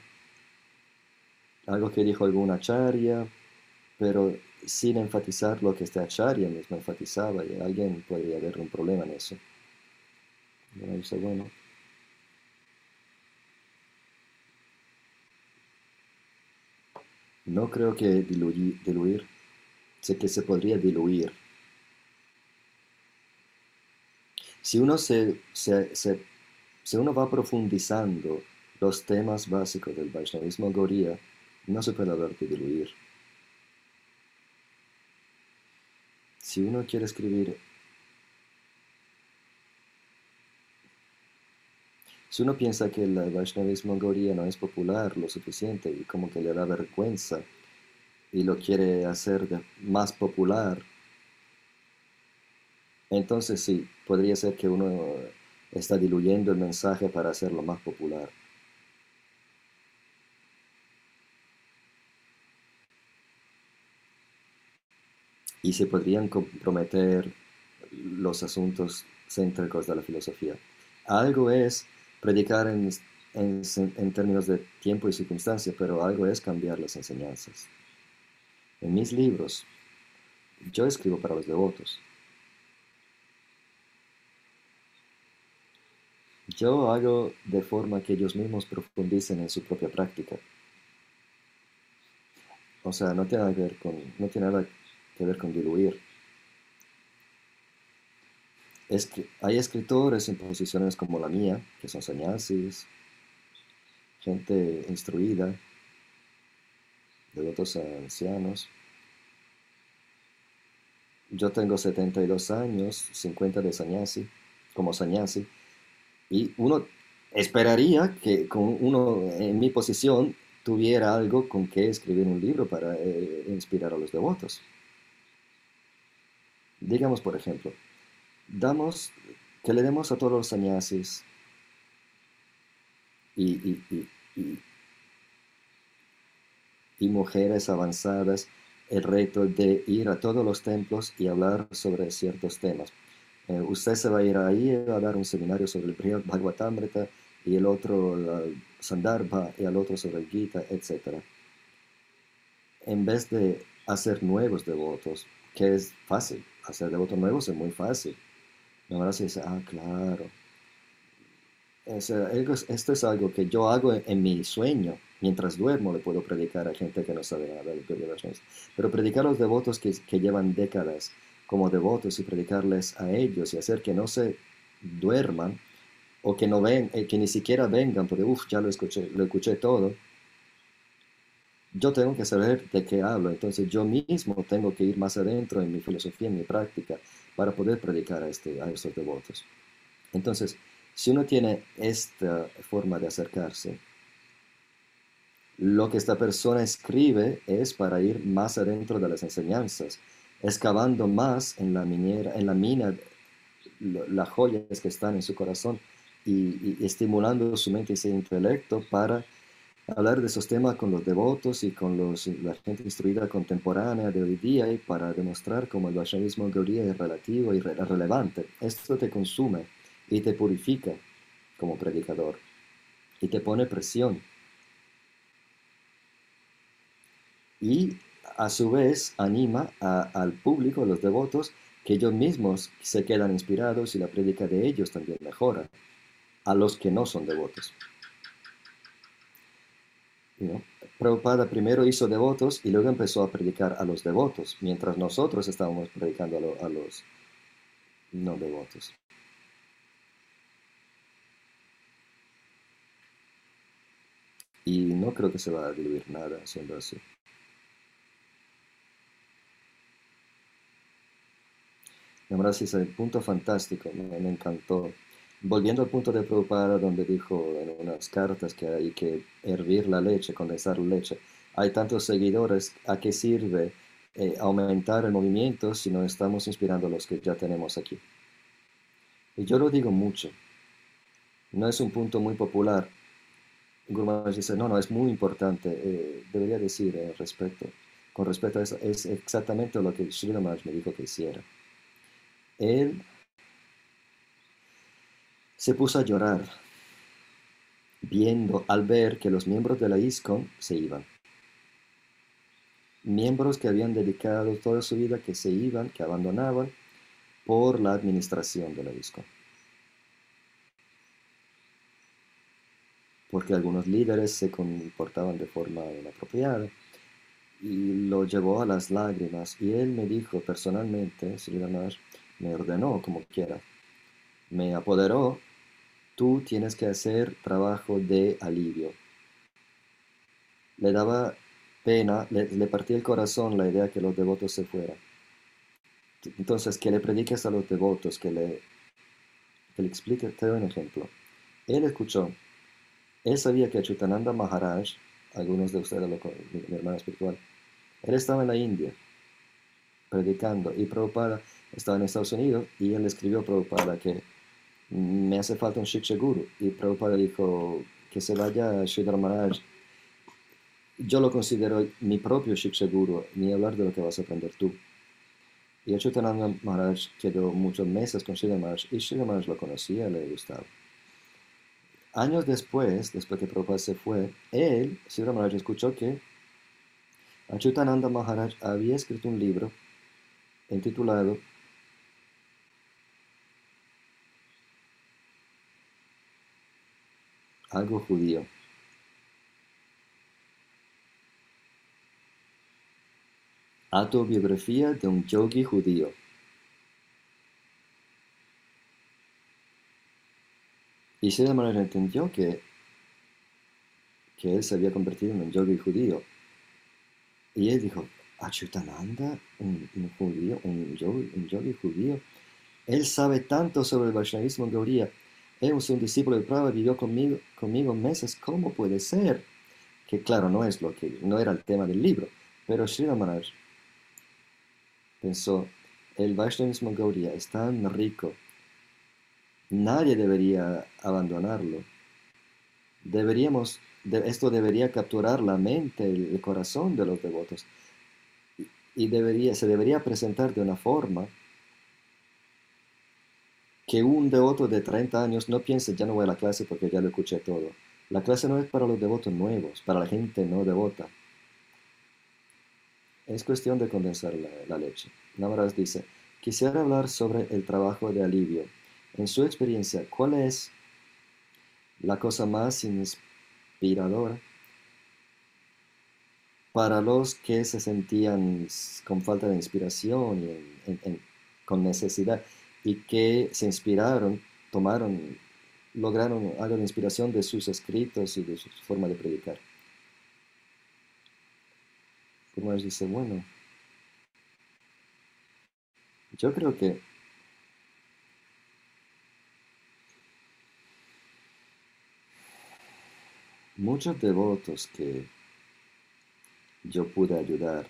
algo que dijo alguna acharya, pero sin enfatizar lo que este acharya mismo enfatizaba, y alguien podría haber un problema en eso. No creo que diluir, sé que se podría diluir. Si uno, se, si uno va profundizando los temas básicos del Vaishnavismo Gaudiya, no se puede hablar de diluir. Si uno quiere escribir, si uno piensa que el Vaishnavismo Gaudiya no es popular lo suficiente y como que le da vergüenza y lo quiere hacer más popular, entonces sí, podría ser que uno está diluyendo el mensaje para hacerlo más popular. Y se podrían comprometer los asuntos céntricos de la filosofía. Algo es predicar en, en términos de tiempo y circunstancia, pero algo es cambiar las enseñanzas. En mis libros, yo escribo para los devotos. Yo hago de forma que ellos mismos profundicen en su propia práctica. O sea, no tiene nada que ver con diluir. Hay escritores en posiciones como la mía, que son sannyasis, gente instruida, devotos ancianos. Yo tengo 72 años, 50 de sannyasi, como sannyasi, y uno esperaría que con uno en mi posición tuviera algo con que escribir un libro para eh, inspirar a los devotos. Digamos, por ejemplo, damos, que le demos a todos los sannyasis y, y mujeres avanzadas el reto de ir a todos los templos y hablar sobre ciertos temas. Eh, usted se va a ir ahí a dar un seminario sobre el Brihad Bhagavatamrita y el otro el Sandarbha y el otro sobre el Gita, etc. En vez de hacer nuevos devotos, que es fácil, hacer devotos nuevos es muy fácil. Ahora se dice, ah, claro. esto es algo que yo hago en, mi sueño. Mientras duermo le puedo predicar a gente que no sabe nada del Pero predicar a los devotos que, que llevan décadas como devotos y predicarles a ellos y hacer que no se duerman o que no ven, eh, que ni siquiera vengan porque uff, ya lo escuché, lo escuché todo. Yo tengo que saber de qué hablo, entonces yo mismo tengo que ir más adentro en mi filosofía, en mi práctica, para poder predicar a, este, a estos devotos. Entonces, si uno tiene esta forma de acercarse, lo que esta persona escribe es para ir más adentro de las enseñanzas, excavando más en la, minera, en la mina las joyas que están en su corazón y, estimulando su mente y su intelecto para hablar de esos temas con los devotos y con los, la gente instruida contemporánea de hoy día y para demostrar cómo el Vaishnavismo Gaudiya es relativo y relevante. Esto te consume y te purifica como predicador y te pone presión. Y a su vez anima al público, a los devotos, que ellos mismos se quedan inspirados y la prédica de ellos también mejora a los que no son devotos. You Prabhupada primero hizo devotos y luego empezó a predicar a los devotos, mientras nosotros estábamos predicando a, a los no devotos. Y no creo que se va a diluir nada siendo así. Sí, es el punto fantástico, me, encantó. Volviendo al punto de Prabhupada, donde dijo en unas cartas que hay que hervir la leche, condensar la leche. Hay tantos seguidores, ¿a qué sirve eh, aumentar el movimiento si no estamos inspirando a los que ya tenemos aquí? Y yo lo digo mucho. No es un punto muy popular. Guru dice, no, no, es muy importante. Eh, debería decir eh, respecto, con respecto a eso, es exactamente lo que Sri me dijo que hiciera él se puso a llorar viendo al ver que los miembros de la ISCON se iban. Miembros que habían dedicado toda su vida, que se iban, que abandonaban por la administración de la ISCON. Porque algunos líderes se comportaban de forma inapropiada y lo llevó a las lágrimas. Y él me dijo personalmente, Sri me ordenó como quiera, me apoderó, tú tienes que hacer trabajo de alivio. Le daba pena, le, partía el corazón la idea que los devotos se fueran. Entonces, que le prediques a los devotos, que le, que le explique, te doy un ejemplo. Él escuchó, él sabía que Chutananda Maharaj, algunos de ustedes, lo, mi, mi hermano espiritual, él estaba en la India predicando y Prabhupada estaba en Estados Unidos y él escribió a Prabhupada que me hace falta un Shiksha Guru y Prabhupada dijo que se vaya Sridhar Maharaj. Yo lo considero mi propio Shiksha Guru, ni hablar de lo que vas a aprender tú. Y Achutananda Maharaj quedó muchos meses con Sridhar Maharaj y Sridhar Maharaj lo conocía, le gustaba. Años después, después que Prabhupada se fue, él, Sridhar Maharaj, escuchó que Achutananda Maharaj había escrito un libro intitulado Algo judío. Autobiografía de un yogi judío. Y se manera entendió que, que él se había convertido en un yogi judío. Y él dijo, Achutananda, un, judío, un yogi, un yogi judío. Él sabe tanto sobre el Vaishnavismo Gauría. Es un discípulo de Prabhupada, vivió conmigo, conmigo meses. ¿Cómo puede ser? Que claro, no es lo que, no era el tema del libro. Pero Sri Maharaj pensó, el Vaishnavismo Gauría es tan rico, nadie debería abandonarlo. Deberíamos, esto debería capturar la mente, el corazón de los devotos y debería, se debería presentar de una forma que un devoto de 30 años no piense, ya no voy a la clase porque ya lo escuché todo. La clase no es para los devotos nuevos, para la gente no devota. Es cuestión de condensar la, leche. Namaras dice, quisiera hablar sobre el trabajo de alivio. En su experiencia, ¿cuál es la cosa más inspiradora para los que se sentían con falta de inspiración y con necesidad y que se inspiraron, tomaron, lograron algo de inspiración de sus escritos y de su forma de predicar. Como dice, bueno, yo creo que muchos devotos que yo pude ayudar.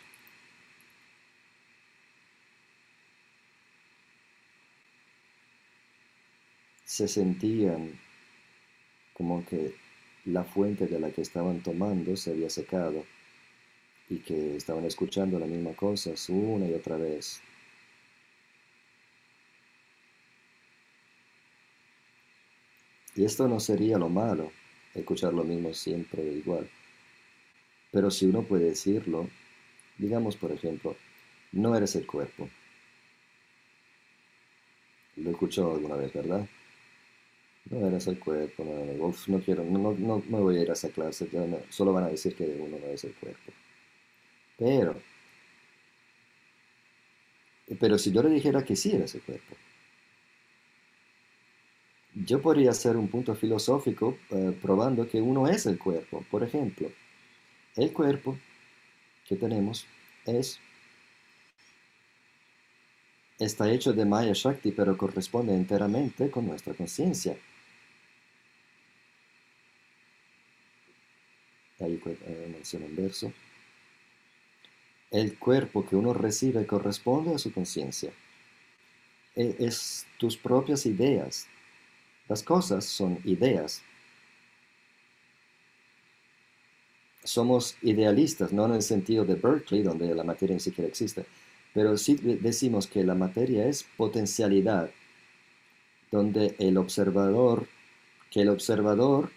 Se sentían como que la fuente de la que estaban tomando se había secado y que estaban escuchando las mismas cosas una y otra vez. Y esto no sería lo malo, escuchar lo mismo siempre igual. Pero si uno puede decirlo, digamos por ejemplo, no eres el cuerpo. Lo escuchó alguna vez, ¿verdad? No eres el cuerpo, no, no quiero, no, no, no, voy a ir a esa clase, solo van a decir que uno no es el cuerpo. Pero, pero si yo le dijera que sí eres el cuerpo, yo podría hacer un punto filosófico eh, probando que uno es el cuerpo, por ejemplo. El cuerpo que tenemos es está hecho de Maya Shakti, pero corresponde enteramente con nuestra conciencia. Un verso. El cuerpo que uno recibe corresponde a su conciencia. E, es tus propias ideas. Las cosas son ideas somos idealistas, no en el sentido de Berkeley, donde la materia ni siquiera existe, pero sí decimos que la materia es potencialidad, donde el observador, que el observador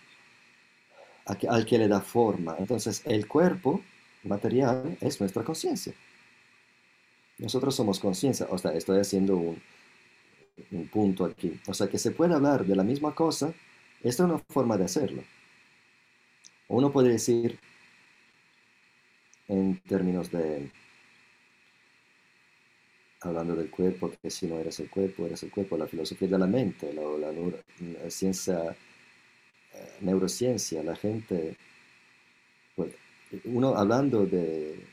al que le da forma. Entonces, el cuerpo material es nuestra conciencia. Nosotros somos conciencia, o sea, estoy haciendo un, un punto aquí. O sea, que se puede hablar de la misma cosa, esta es una forma de hacerlo. Uno puede decir, en términos de, hablando del cuerpo, que si no eres el cuerpo, eres el cuerpo, la filosofía de la mente, la, ciencia, eh, neurociencia, la gente, pues, uno hablando de,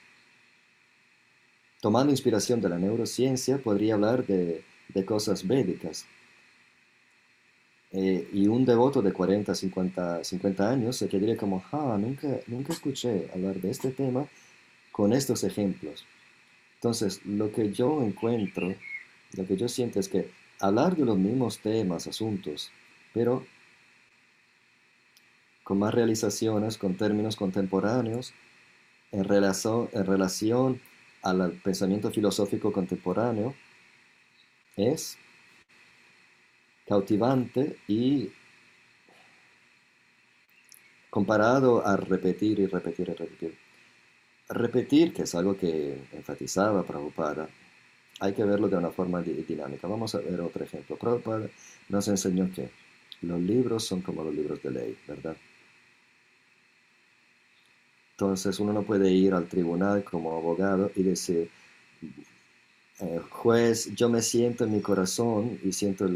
tomando inspiración de la neurociencia, podría hablar de, cosas védicas. Eh, y un devoto de 40, 50, 50 años se quedaría como, ah, nunca, nunca escuché hablar de este tema con estos ejemplos. Entonces, lo que yo encuentro, lo que yo siento es que hablar de los mismos temas, asuntos, pero con más realizaciones, con términos contemporáneos, en relación, en relación al pensamiento filosófico contemporáneo, es cautivante y comparado a repetir y repetir y repetir. Repetir, que es algo que enfatizaba Prabhupada, hay que verlo de una forma dinámica. Vamos a ver otro ejemplo. Prabhupada nos enseñó que los libros son como los libros de ley, ¿verdad? Entonces uno no puede ir al tribunal como abogado y decir, eh, juez, yo me siento en mi corazón y siento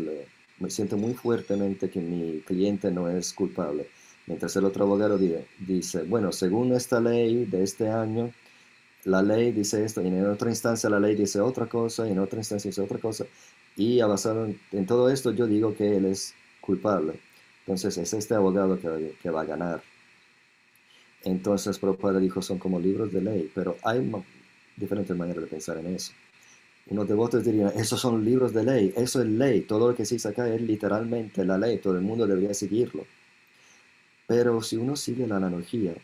me siento muy fuertemente que mi cliente no es culpable. Mientras el otro abogado dice, bueno, según esta ley de este año, la ley dice esto, y en otra instancia la ley dice otra cosa, y en otra instancia dice otra cosa, y basado en, todo esto yo digo que él es culpable. Entonces es este abogado que, que va a ganar. Entonces Prabhupada dijo, son como libros de ley, pero hay diferentes maneras de pensar en eso. Unos devotos dirían, esos son libros de ley, eso es ley, todo lo que se dice acá es literalmente la ley, todo el mundo debería seguirlo. Pero si uno sigue la analogía,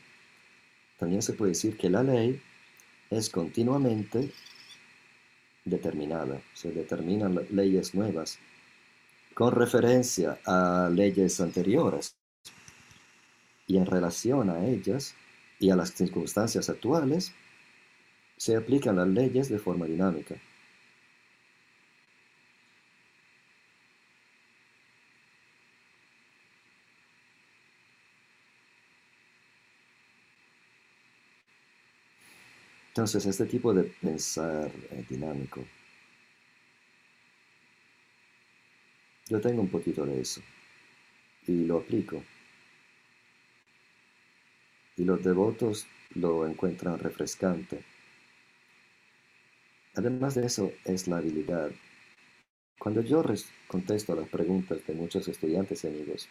también se puede decir que la ley es continuamente determinada, se determinan leyes nuevas con referencia a leyes anteriores y en relación a ellas y a las circunstancias actuales, se aplican las leyes de forma dinámica. Entonces, este tipo de pensar eh, dinámico, yo tengo un poquito de eso y lo aplico y los devotos lo encuentran refrescante. Además de eso es la habilidad. Cuando yo contesto a las preguntas de muchos estudiantes y amigos,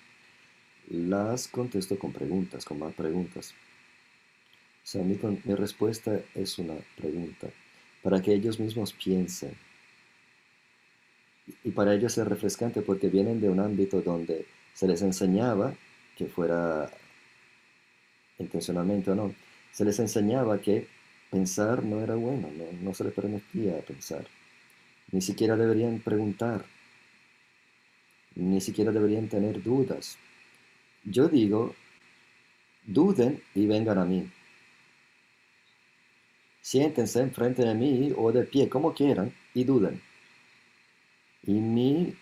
las contesto con preguntas, con más preguntas. O sea, mi, mi respuesta es una pregunta, para que ellos mismos piensen. Y para ellos es refrescante porque vienen de un ámbito donde se les enseñaba que fuera intencionalmente o no, se les enseñaba que pensar no era bueno, no, se les permitía pensar. Ni siquiera deberían preguntar, ni siquiera deberían tener dudas. Yo digo, duden y vengan a mí. Siéntense enfrente de mí o de pie, como quieran, y duden. Y mi,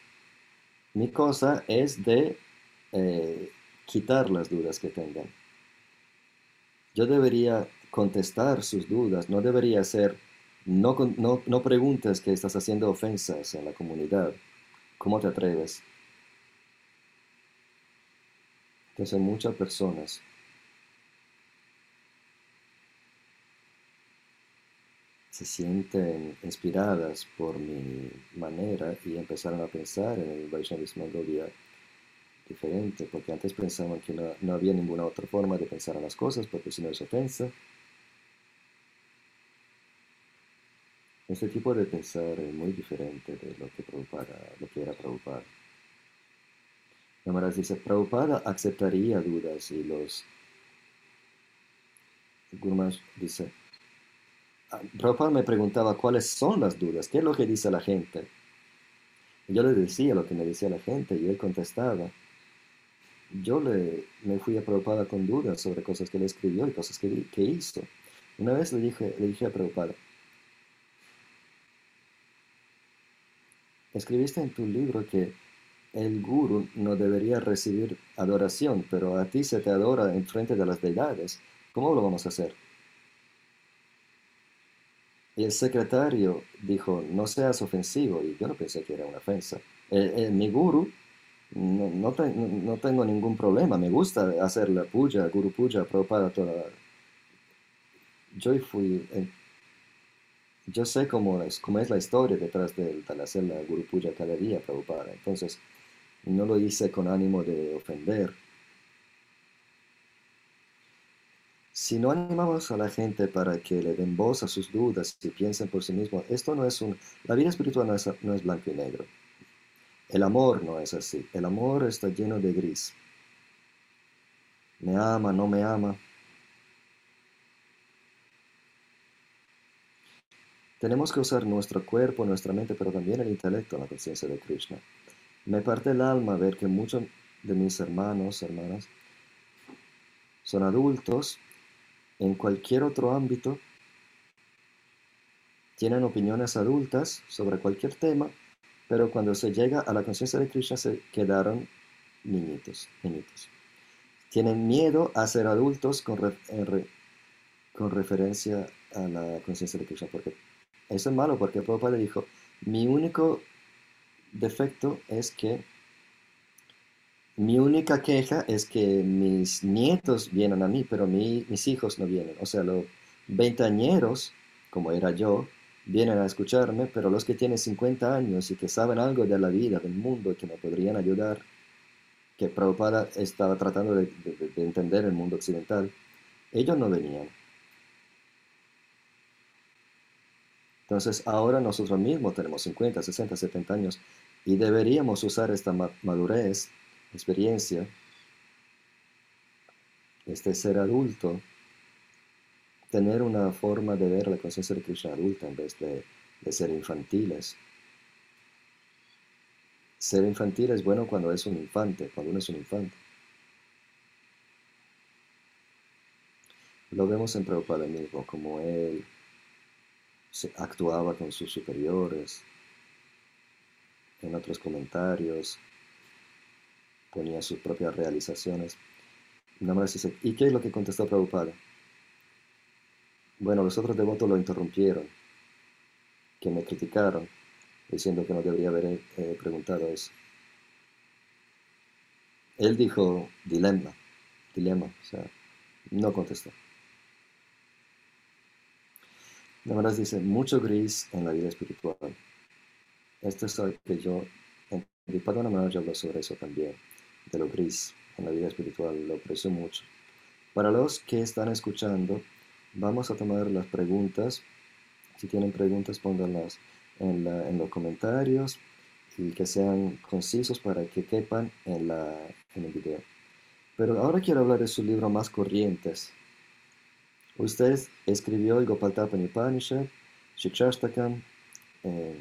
mi cosa es de eh, quitar las dudas que tengan. Yo debería contestar sus dudas, no debería ser, no, no, preguntes que estás haciendo ofensas en la comunidad. ¿Cómo te atreves? Entonces muchas personas se sienten inspiradas por mi manera y empezaron a pensar en el Vaishnavismo Gaudiya diferente, porque antes pensaban que no, había ninguna otra forma de pensar en las cosas, porque si no es ofensa. Este tipo de pensar es muy diferente de lo que, lo que era Prabhupada. Namaras dice, Prabhupada aceptaría dudas y los Gurmas dice, ah, Prabhupada me preguntaba cuáles son las dudas, qué es lo que dice la gente. Y yo le decía lo que me decía la gente y él contestaba yo le, me fui a Prabhupada con dudas sobre cosas que le escribió y cosas que, que hizo. Una vez le dije, le dije a Prabhupada, escribiste en tu libro que el guru no debería recibir adoración, pero a ti se te adora en frente de las deidades. ¿Cómo lo vamos a hacer? Y el secretario dijo, no seas ofensivo, y yo no pensé que era una ofensa. mi guru no, no, tengo ningún problema, me gusta hacer la puja, Guru Puja, Prabhupada toda, yo fui, eh, yo sé cómo es, cómo es la historia detrás del hacer la Guru Puja cada día, Prabhupada. Entonces, no lo hice con ánimo de ofender. Si no animamos a la gente para que le den voz a sus dudas y piensen por sí mismos, esto no es un... La vida espiritual no es, no es blanco y negro. El amor no es así. El amor está lleno de gris. Me ama, no me ama. Tenemos que usar nuestro cuerpo, nuestra mente, pero también el intelecto la conciencia de Krishna. Me parte el alma ver que muchos de mis hermanos, hermanas, son adultos en cualquier otro ámbito, tienen opiniones adultas sobre cualquier tema, pero cuando se llega a la conciencia de Krishna se quedaron niñitos, niñitos. Tienen miedo a ser adultos con, con referencia a la conciencia de Krishna, porque eso es malo porque Prabhupada dijo, mi único defecto es que, mi única queja es que mis nietos vienen a mí, pero mis hijos no vienen. O sea, los veinteañeros, como era yo, vienen a escucharme, pero los que tienen 50 años y que saben algo de la vida, del mundo, que me podrían ayudar, que Prabhupada estaba tratando de entender el mundo occidental, ellos no venían. Entonces ahora nosotros mismos tenemos 50, 60, 70 años y deberíamos usar esta madurez, experiencia, este ser adulto, tener una forma de ver la conciencia de Krishna adulta en vez de, de ser infantiles. Ser infantil es bueno cuando es un infante, cuando uno es un infante. Lo vemos en Prabhupada mismo, como él actuaba con sus superiores, en otros comentarios, ponía sus propias realizaciones. dice, ¿y qué es lo que contestó Prabhupada? Bueno, los otros devotos lo interrumpieron, que me criticaron, diciendo que no debería haber eh, preguntado eso. Él dijo dilema, dilema, o sea, no contestó. verdad dice, mucho gris en la vida espiritual. Esto es algo que yo, en una manera yo hablo sobre eso también, de lo gris en la vida espiritual, lo aprecio mucho. Para los que están escuchando, vamos a tomar las preguntas. Si tienen preguntas, pónganlas en, los comentarios y que sean concisos para que quepan en el video. Pero ahora quiero hablar de su libro más corrientes, Usted escribió el Gopaltapani Upanishad, Shikshastakam, eh,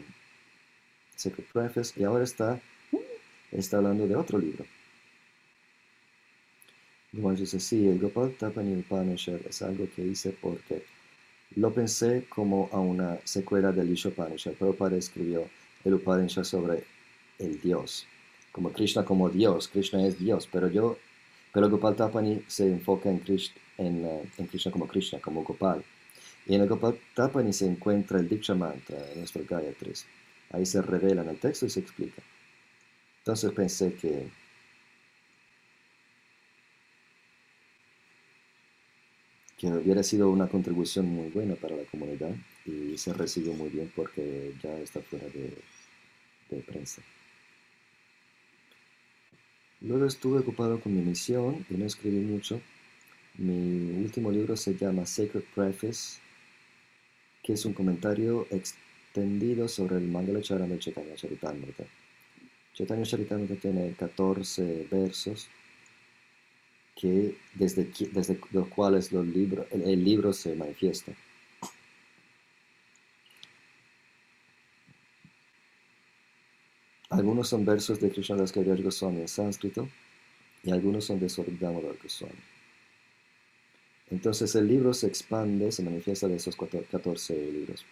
Secret Preface, y ahora está, está hablando de otro libro. Bueno, dice, sí, el Gopaltapani Upanishad es algo que hice porque lo pensé como a una secuela del Ishopanishad. Prabhupada escribió el Upanishad sobre el Dios, como Krishna como Dios. Krishna es Dios, pero yo, pero Gopal se enfoca en Krishna, en, Krishna como Krishna, como Gopal. Y en el Gopal Tapani se encuentra el Diksha Mantra, nuestro Gayatri. Ahí se revela en el texto y se explica. Entonces pensé que que hubiera sido una contribución muy buena para la comunidad y se recibió muy bien porque ya está fuera de, de prensa. Luego estuve ocupado con mi misión y no escribí mucho, mi último libro se llama Sacred Preface, que es un comentario extendido sobre el Mangala Charana de Chaitanya Charitamrita. Chaitanya Charitamrita tiene 14 versos que desde, los cuales el, libro se manifiesta. Algunos son versos de Krishnadas Kaviraj Goswami en sánscrito y algunos son de Sordamodar Goswami. Entonces el libro se expande, se manifiesta de esos 14 libros.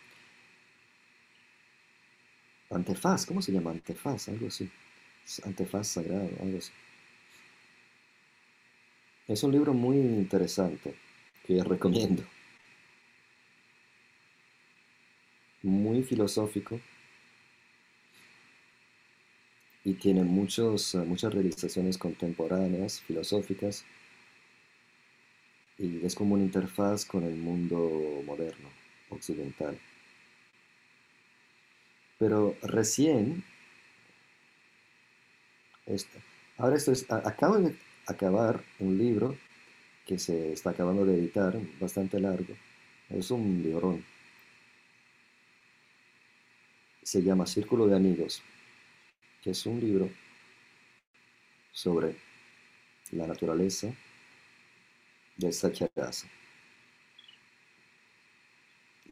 Antefaz, ¿cómo se llama? Antefaz, algo así. Antefaz sagrado, algo así. Es un libro muy interesante que recomiendo. Muy filosófico y tiene muchos, muchas realizaciones contemporáneas, filosóficas y es como una interfaz con el mundo moderno, occidental. Pero recién, ahora esto es, acabo de acabar un libro que se está acabando de editar, bastante largo, es un librón. Se llama Círculo de Amigos, que es un libro sobre la naturaleza del Sakyarasa,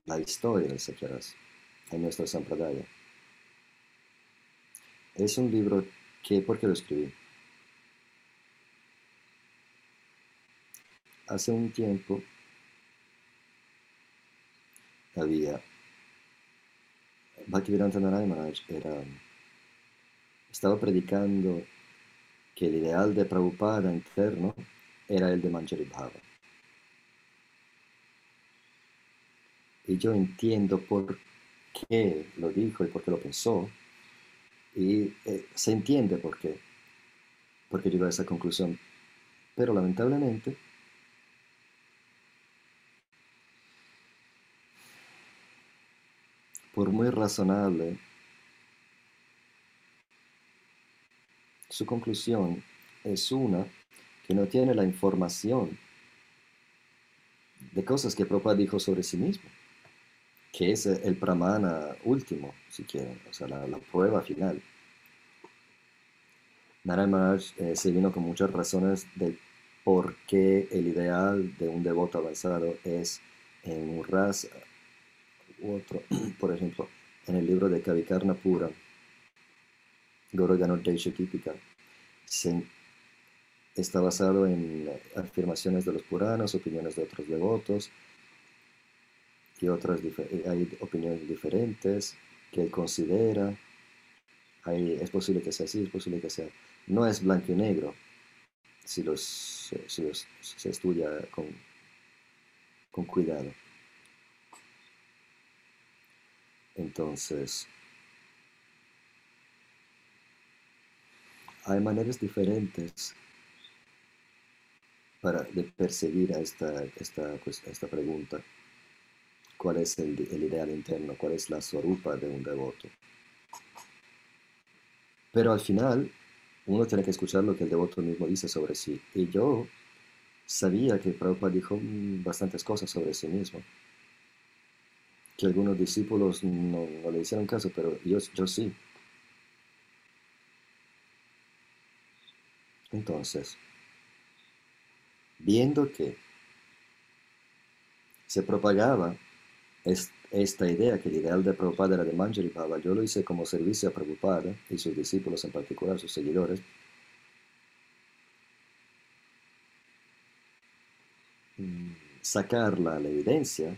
la historia del Sakyarasa en nuestro Sampradaya. Es un libro que, ¿por qué lo escribí? Hace un tiempo había Bhaktivedanta Narayana era, estaba predicando que el ideal de Prabhupada interno era el de Manjari Bhava. Y yo entiendo por qué lo dijo y por qué lo pensó. Y eh, se entiende por qué, porque llegó a esa conclusión. Pero lamentablemente, por muy razonable, su conclusión es una que no tiene la información de cosas que Prabhupada dijo sobre sí mismo, que es el pramana último, si quieren, o sea, la, prueba final. Narayana eh, se vino con muchas razones de por qué el ideal de un devoto avanzado es en un ras u otro, por ejemplo, en el libro de Kavikarna Pura, Guru Deisha Típica, se está basado en afirmaciones de los Puranas, opiniones de otros devotos y otras hay opiniones diferentes que él considera. es posible que sea así, es posible que sea. No es blanco y negro si los, se estudia con, con cuidado. Entonces, hay maneras diferentes para de perseguir a esta, esta, pues, esta pregunta. ¿Cuál es el, ideal interno? ¿Cuál es la sorupa de un devoto? Pero al final, uno tiene que escuchar lo que el devoto mismo dice sobre sí. Y yo sabía que Prabhupada dijo mm, bastantes cosas sobre sí mismo. Que algunos discípulos no, le hicieron caso, pero yo, yo sí. Entonces, viendo que se propagaba esta idea que el ideal de Prabhupada era de Manjari Baba, yo lo hice como servicio a Prabhupada y sus discípulos en particular, sus seguidores, mm, sacar la, la evidencia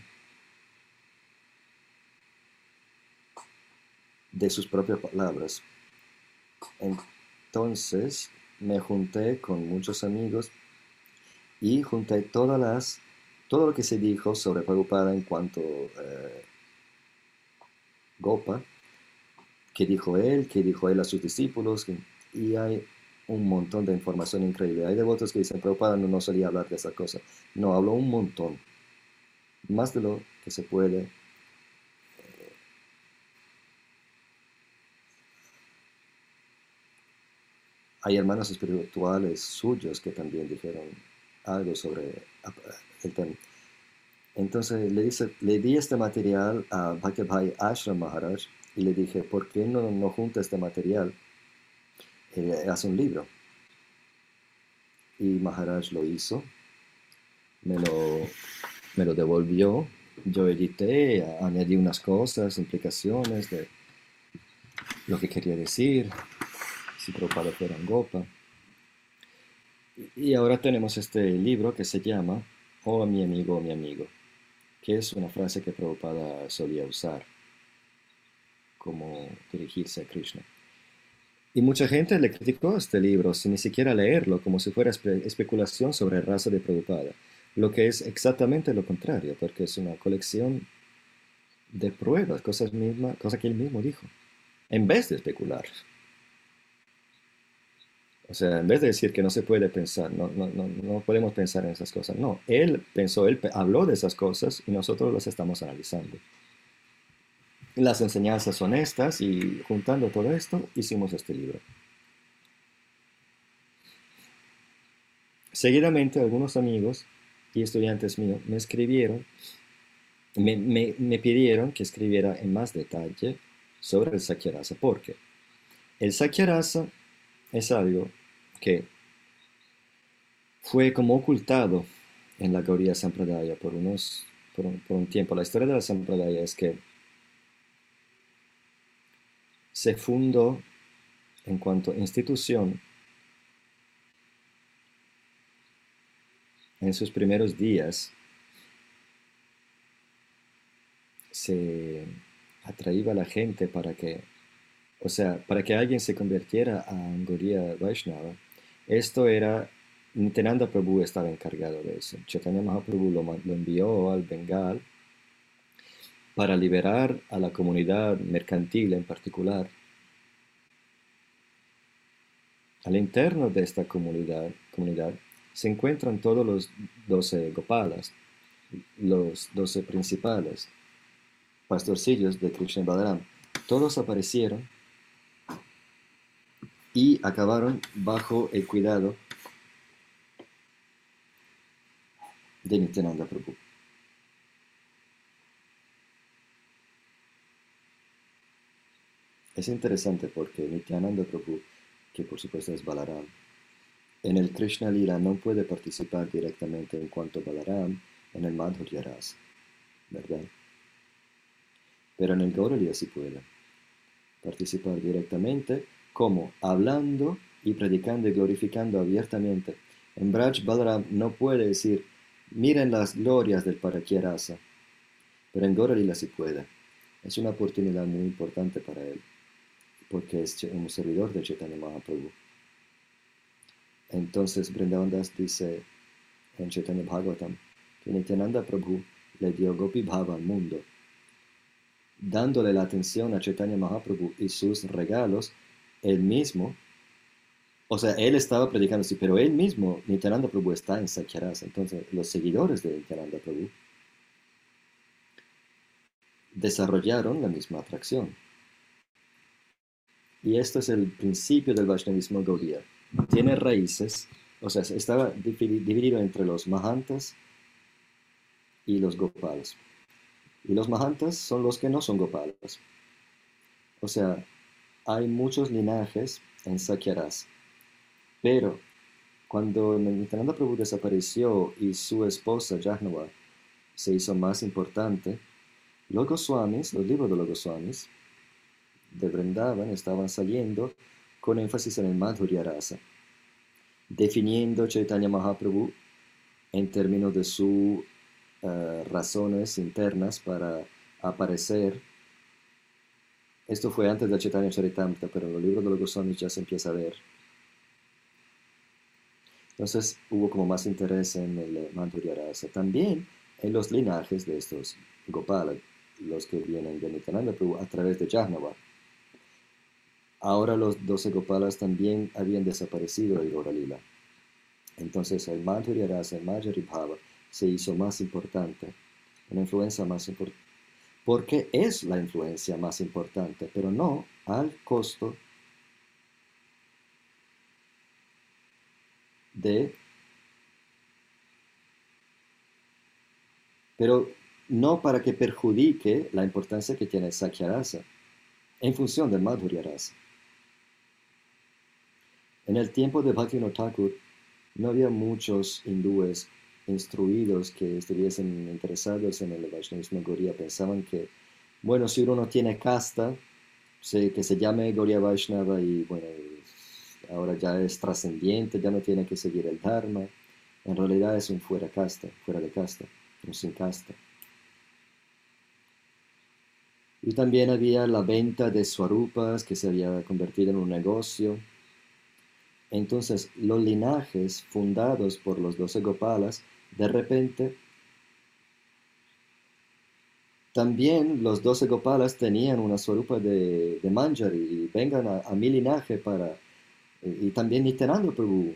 de sus propias palabras. Entonces me junté con muchos amigos y junté todas las, todo lo que se dijo sobre Prabhupada en cuanto eh, Gopa, que dijo él, que dijo él a sus discípulos, y hay un montón de información increíble. Hay devotos que dicen, Prabhupada no, no solía hablar de esa cosa. No, habló un montón, más de lo que se puede. Hay hermanos espirituales suyos que también dijeron algo sobre el tema. Entonces le, dice, le di este material a Bhakti Ashram Maharaj y le dije, ¿por qué no, no junta este material? Eh, un libro. Y Maharaj lo hizo, me lo, me lo devolvió, yo edité, añadí unas cosas, implicaciones de lo que quería decir, si Prabhupada fuera en Gopa. Y ahora tenemos este libro que se llama Oh mi amigo, mi amigo, que es una frase que Prabhupada solía usar como dirigirse a Krishna. Y mucha gente le criticó este libro sin ni siquiera leerlo, como si fuera especulación sobre raza de Prabhupada, lo que es exactamente lo contrario, porque es una colección de pruebas, cosas, cosas que él mismo dijo, en vez de especular. O sea, en vez de decir que no se puede pensar, no, no, no, no podemos pensar en esas cosas, no, él pensó, él habló de esas cosas y nosotros las estamos analizando. Las enseñanzas son estas y juntando todo esto hicimos este libro. Seguidamente algunos amigos y estudiantes míos me escribieron, me, me, me pidieron que escribiera en más detalle sobre el Sakyarasa. ¿Por qué? El Sakyarasa es algo que fue como ocultado en la Gauriya Sampradaya por, unos, por un, tiempo. La historia de la Sampradaya es que se fundó en cuanto a institución en sus primeros días se atraía a la gente para que, o sea, para que alguien se convirtiera a Anguria Vaishnava esto era, Nityananda Prabhu estaba encargado de eso. Chaitanya Mahaprabhu lo, envió al Bengal para liberar a la comunidad mercantil en particular. Al interno de esta comunidad, comunidad se encuentran todos los doce gopalas, los doce principales, pastorcillos de Krishna Balaram. Todos aparecieron y acabaron bajo el cuidado de Nityananda Prabhu. Es interesante porque Nityananda Prabhu, que por supuesto es Balaram, en el Krishna Lila no puede participar directamente en cuanto Balaram en el Madhurya Rasa, ¿verdad? Pero en el Gauralia sí puede participar directamente como hablando y predicando y glorificando abiertamente. En Braj Balaram no puede decir, miren las glorias del Parakyarasa, pero en Gauralila sí puede. Es una oportunidad muy importante para él, porque es un servidor de Chaitanya Mahaprabhu. Entonces Brindavan dice en Chaitanya Bhagavatam que Nityananda Prabhu le dio Gopi Bhava al mundo, dándole la atención a Chaitanya Mahaprabhu y sus regalos él mismo, o sea, él estaba predicando así, pero él mismo, Nityananda Prabhu, está en Sakyarasa. Entonces, los seguidores de Nityananda Prabhu desarrollaron la misma atracción. Y esto es el principio del Vaishnavismo Gaudiya. Tiene raíces, o sea, estaba dividido entre los Mahantas y los Gopalas. Y los Mahantas son los que no son Gopalas. O sea, hay muchos linajes en Sakyaras, pero cuando Nityananda Prabhu desapareció y su esposa Jahnava se hizo más importante, los Goswamis, los libros de los Goswamis de Vrindavan estaban saliendo con énfasis en el Madhurya Rasa, definiendo Chaitanya Mahaprabhu en términos de sus eh, razones internas para aparecer esto fue antes de Chaitanya Charitamrita, pero en los libros de los Goswamis ya se empieza a ver. Entonces hubo como más interés en el Madhurya Rasa. También en los linajes de estos Gopala, los que vienen de Nityananda Prabhu a través de Jahnava. Ahora los doce Gopalas también habían desaparecido del Gauralila. Entonces el Madhurya Rasa, el Majari Bhava, se hizo más importante, una influencia más importante porque es la influencia más importante, pero no al costo de... Pero no para que perjudique la importancia que tiene Sakyarasa en función del Madhurya Rasa. En el tiempo de Bhaktivinoda Thakur no había muchos hindúes instruidos que estuviesen interesados en el Vaishnavismo Gaudiya pensaban que, bueno, si uno no tiene casta, que se llame Gaudiya Vaishnava y bueno, ahora ya es trascendiente, ya no tiene que seguir el Dharma. En realidad es un fuera casta, fuera de casta, un sin casta. Y también había la venta de swarupas que se había convertido en un negocio. Entonces, los linajes fundados por los doce Gopalas de repente, también los doce Gopalas tenían una sorupa de, de Manjari y vengan a, mi linaje para y también Nityananda Prabhu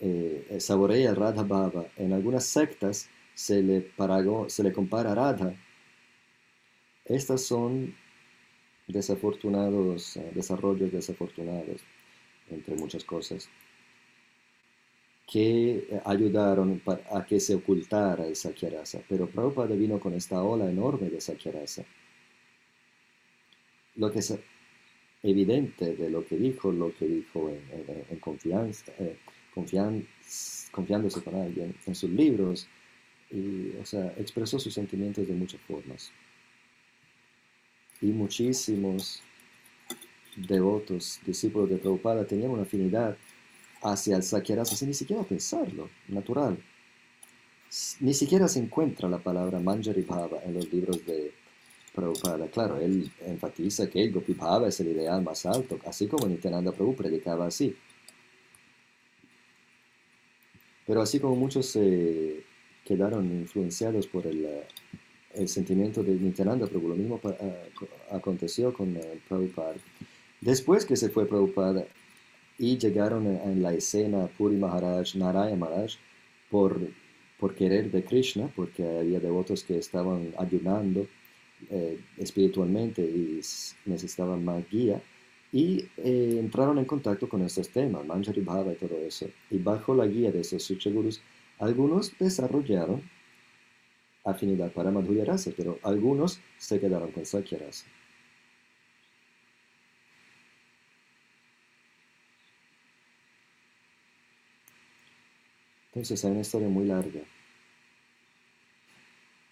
eh, saborea el Radha Baba. En algunas sectas se le, se le compara a Radha. Estas son desafortunados, eh, desarrollos desafortunados, entre muchas cosas, que ayudaron a que se ocultara el Sakyarasa. Pero Prabhupada vino con esta ola enorme de Sakyarasa. Lo que es evidente de lo que dijo, lo que dijo en, confianza, eh, confiándose con alguien en sus libros, y, o sea, expresó sus sentimientos de muchas formas. Y muchísimos devotos, discípulos de Prabhupada, tenían una afinidad hacia el Sakyarasa sin ni siquiera pensarlo, natural. Ni siquiera se encuentra la palabra Manjari Bhava en los libros de Prabhupada. Claro, él enfatiza que el Gopi Bhava es el ideal más alto, así como Nityananda Prabhu predicaba así. Pero así como muchos se quedaron influenciados por el, el sentimiento de Nityananda Prabhu, lo mismo aconteció con el Prabhupada. Después que se fue Prabhupada y llegaron en la escena Puri Maharaj, Naraya Maharaj, por, por querer de Krishna, porque había devotos que estaban ayunando eh, espiritualmente y necesitaban más guía, y eh, entraron en contacto con estos temas, Manjari Bhava y todo eso. Y bajo la guía de esos Suchagurus, algunos desarrollaron afinidad para Madhurya Rasa, pero algunos se quedaron con Sakya Rasa. Hay una historia muy larga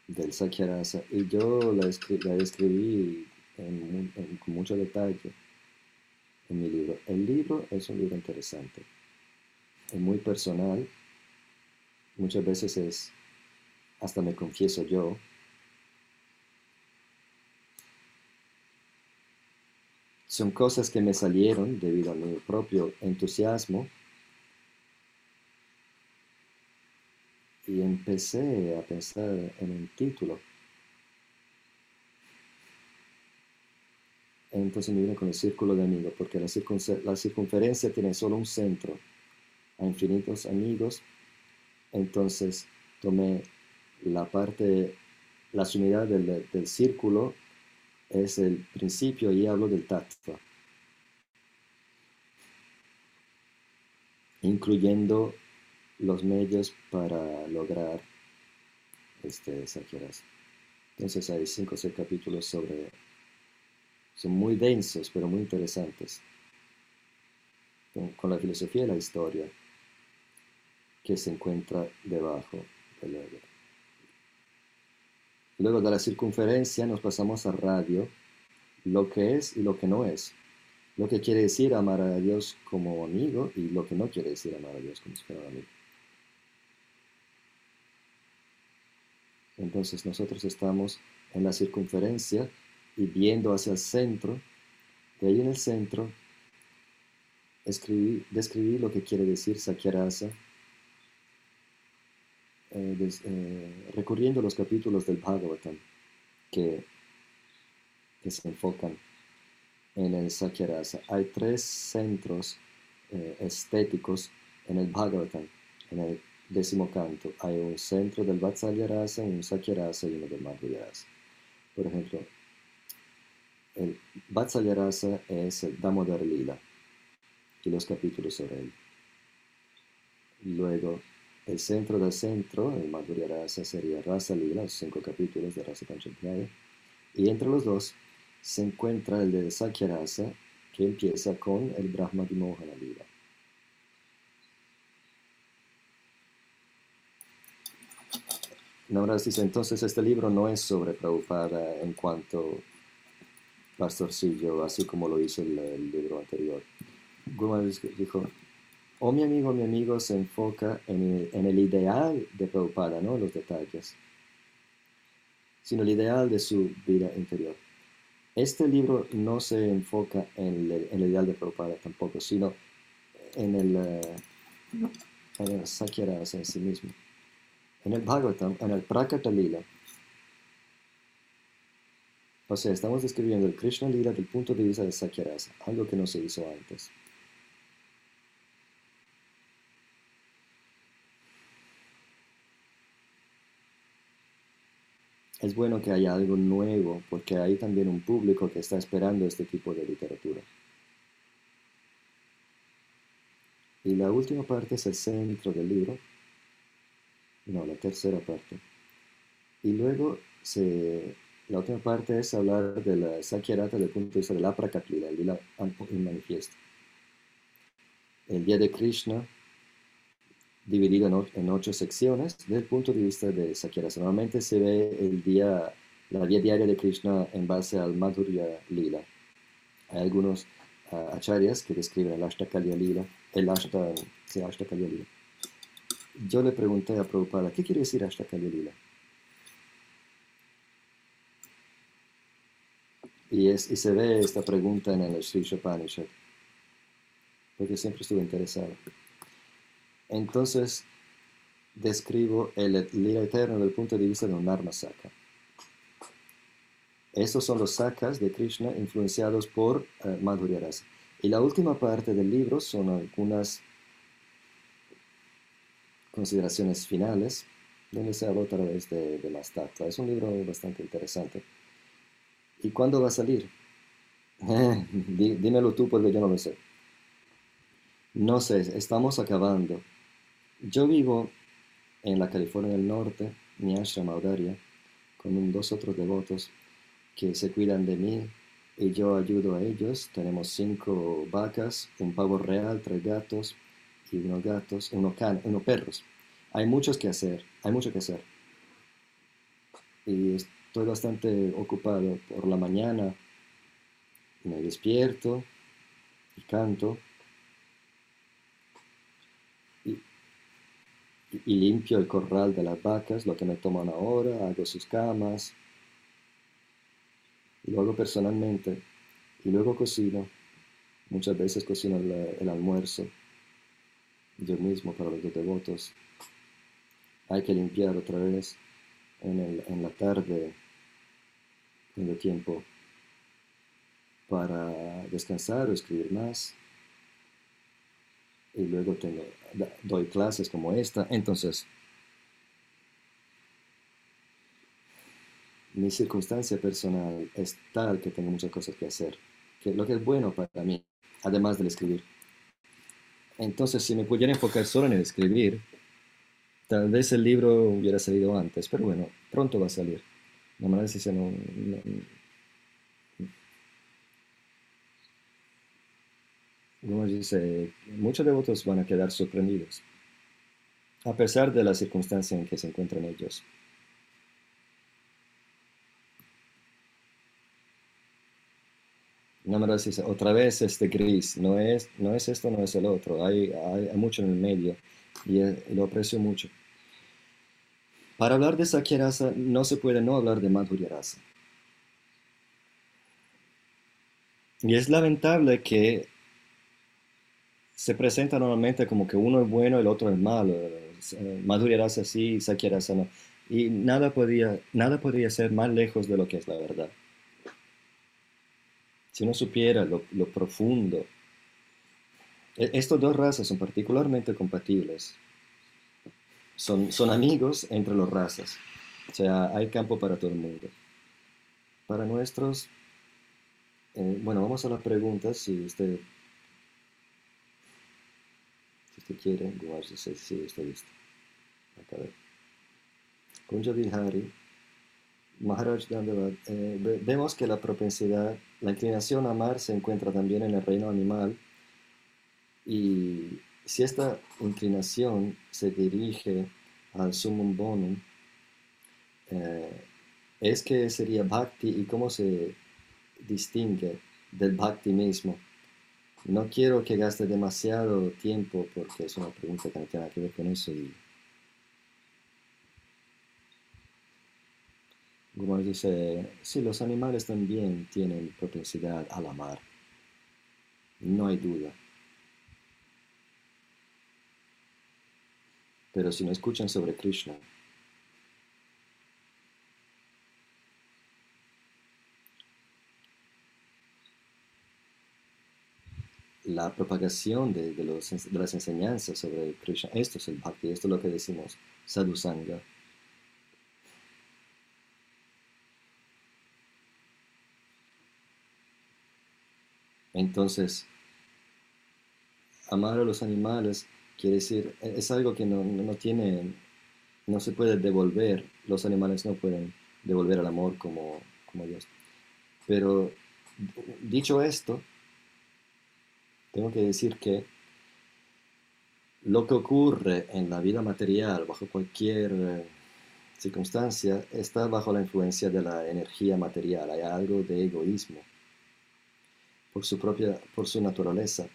del Sakya Rasa y yo la, escribí con mucho detalle en mi libro. El libro es un libro interesante, es muy personal, muchas veces es, hasta me confieso yo, son cosas que me salieron debido a mi propio entusiasmo y empecé a pensar en un título. Entonces me vine con el círculo de amigos, porque la, circunferencia tiene solo un centro, a infinitos amigos, entonces tomé la parte, la sumidad del, del círculo es el principio y hablo del tattva, incluyendo los medios para lograr este Entonces hay cinco o seis capítulos sobre son muy densos, pero muy interesantes, con, la filosofía y la historia que se encuentra debajo del ego. Luego de la circunferencia nos pasamos a radio, lo que es y lo que no es. Lo que quiere decir amar a Dios como amigo y lo que no quiere decir amar a Dios como amigo. Entonces nosotros estamos en la circunferencia y viendo hacia el centro, de ahí en el centro, escribí, describí lo que quiere decir Sakyarasa, eh, eh, recurriendo a los capítulos del Bhagavatam que, que se enfocan en el Sakyarasa. Hay tres centros eh, estéticos en el Bhagavatam, en el décimo canto. Hay un centro del Vatsalyarasa, un Sakyarasa y uno del Madhyarasa. Por ejemplo, el Vatsalyarasa es el Damodar Lila y los capítulos sobre él. Luego, el centro del centro, el Madhurya Rasa, sería Rasa Lila, los cinco capítulos de Rasa Panchampiaya. Y entre los dos se encuentra el de Sakya Rasa, que empieza con el Brahma Lila. Namras dice, entonces este libro no es sobre Prabhupada en cuanto pastorcillo, así como lo hizo el, libro anterior. Gurman dijo, o oh, mi amigo, mi amigo se enfoca en el, ideal de Prabhupada, no los detalles, sino el ideal de su vida interior. Este libro no se enfoca en el, ideal de Prabhupada tampoco, sino en el, eh, en el en sí mismo en el Bhagavatam, en el Prakata Lila. O sea, estamos describiendo el Krishna Lila del punto de vista de Sakyarasa, algo que no se hizo antes. Es bueno que haya algo nuevo porque hay también un público que está esperando este tipo de literatura. Y la última parte es el centro del libro, no, la tercera parte. Y luego se, la última parte es hablar de la Sakyarata desde el punto de vista del Aprakatlila, el lila manifiesto. El día de Krishna, dividido en, ocho secciones, desde el punto de vista de Sakyarasa. Normalmente se ve el día, la vida diaria de Krishna en base al Madhurya Lila. Hay algunos uh, acharyas que describen el Ashtakalya Lila el Ashta, sí, Lila. Yo le pregunté a Prabhupada, ¿qué quiere decir Ashtakalya Lila? Y, es, y se ve esta pregunta en el Sri Shopanishad, porque siempre estuve interesado. Entonces, describo el lila eterno desde el punto de vista de un Narma Saka. Estos son los sakas de Krishna influenciados por uh, Madhurya. Y la última parte del libro son algunas consideraciones finales, donde se habla otra vez de, de Es un libro bastante interesante. ¿Y cuándo va a salir? dímelo tú porque yo no lo sé. No sé, estamos acabando. Yo vivo en la California del Norte, mi ashram Audaria, con dos otros devotos que se cuidan de mí y yo ayudo a ellos. Tenemos cinco vacas, un pavo real, tres gatos y unos gatos, unos, can, unos perros. Hay muchos que hacer, hay mucho que hacer. Y estoy bastante ocupado por la mañana. Me despierto y canto. Y, limpio el corral de las vacas, lo que me toma una hora, hago sus camas, y lo hago personalmente y luego cocino. Muchas veces cocino el, almuerzo yo mismo para los devotos. Hay que limpiar otra vez en, el, en la tarde, tengo tiempo para descansar o escribir más. Y luego tengo, doy clases como esta. Entonces, mi circunstancia personal es tal que tengo muchas cosas que hacer, que lo que es bueno para mí, además del escribir. Entonces, si me pudiera enfocar solo en el escribir, tal vez el libro hubiera salido antes, pero bueno, pronto va a salir. La manera si no, dice, muchos devotos van a quedar sorprendidos, a pesar de la circunstancia en que se encuentran ellos. No otra vez este gris, no es, no es esto, no es el otro, hay, hay, mucho en el medio y, lo aprecio mucho. Para hablar de Sakyarasa no se puede no hablar de Madhuryarasa. Y es lamentable que se presenta normalmente como que uno es bueno y el otro es malo. Madhuryarasa sí, Sakyarasa no. Y nada nada podría ser más lejos de lo que es la verdad si uno supiera lo, profundo. E, Estas dos razas son particularmente compatibles. Son, amigos entre las razas. O sea, hay campo para todo el mundo. Para nuestros... Eh, bueno, vamos a las preguntas. Si usted, si usted quiere, si, si está listo. Acá. Kunja Vihari Maharaj eh, vemos que la propensidad, la inclinación a amar se encuentra también en el reino animal y si esta inclinación se dirige al sumum bonum, eh, es que sería bhakti y cómo se distingue del bhakti mismo. No quiero que gaste demasiado tiempo porque es una pregunta que no tiene que ver con eso Como dice, sí, los animales también tienen propensidad al amar. No hay duda. Pero si no escuchan sobre Krishna, la propagación de, los, de, las enseñanzas sobre Krishna, esto es el bhakti, esto es lo que decimos sadhusanga Entonces, amar a los animales quiere decir, es algo que no, no tiene, no se puede devolver, los animales no pueden devolver el amor como, como Dios. Pero dicho esto, tengo que decir que lo que ocurre en la vida material, bajo cualquier eh, circunstancia, está bajo la influencia de la energía material. Hay algo de egoísmo por su propia, por su naturaleza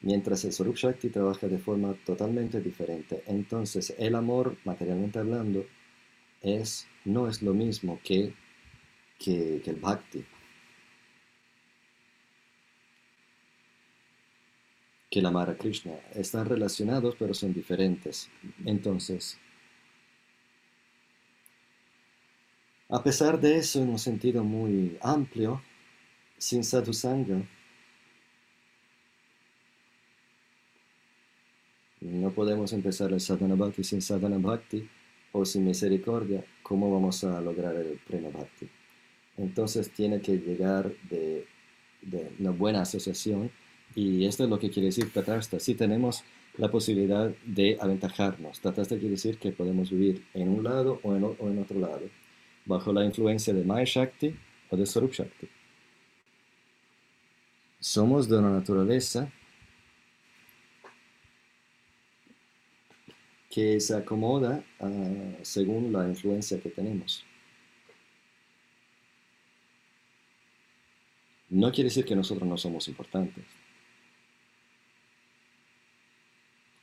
mientras el Swarup trabaja de forma totalmente diferente. Entonces, el amor, materialmente hablando, es, no es lo mismo que, que, el Bhakti. que el amar a Krishna. Están relacionados, pero son diferentes. Entonces, a pesar de eso, en un sentido muy amplio, sin sadhusanga, No podemos empezar el sadhana bhakti sin sadhana bhakti o sin misericordia. ¿Cómo vamos a lograr el prema? Entonces tiene que llegar de, una buena asociación y esto es lo que quiere decir Tatasta. Si tenemos la posibilidad de aventajarnos, Tatasta quiere decir que podemos vivir en un lado o en, o en otro lado, bajo la influencia de Maya Shakti o de Sarup Shakti. Somos de una naturaleza que se acomoda ah, según la influencia que tenemos. No quiere decir que nosotros no somos importantes.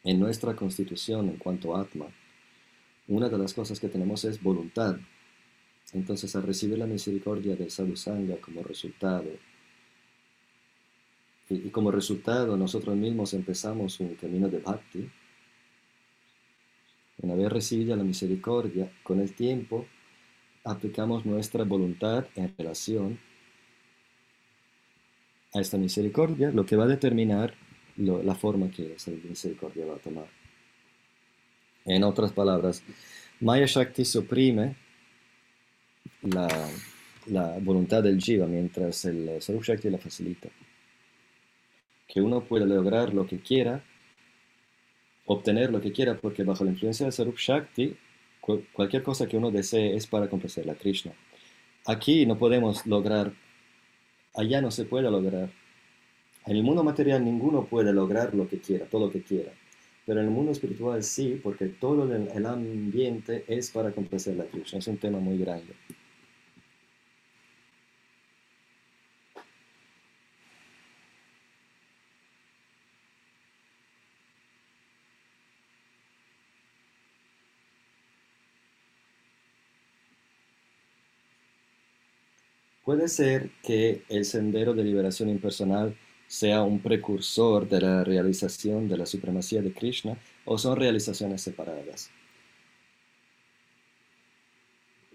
En nuestra constitución en cuanto a Atma, una de las cosas que tenemos es voluntad. Entonces, al recibir la misericordia del Sadhu Sangha como resultado, y, y como resultado nosotros mismos empezamos un camino de bhakti, una vez recibida la misericordia, con el tiempo aplicamos nuestra voluntad en relación a esta misericordia, lo que va a determinar la forma que esa misericordia va a tomar. En otras palabras, Maya Shakti suprime la, voluntad del Jiva, mientras el Sarup Shakti la facilita. Que uno pueda lograr lo que quiera obtener lo que quiera, porque bajo la influencia del Sarup Shakti, cualquier cosa que uno desee es para complacer a Krishna. Aquí no podemos lograr, allá no se puede lograr. En el mundo material ninguno puede lograr lo que quiera, todo lo que quiera. Pero en el mundo espiritual sí, porque todo el ambiente es para complacer a Krishna. Es un tema muy grande. Puede ser que el sendero de liberación impersonal sea un precursor de la realización de la supremacía de Krishna o son realizaciones separadas.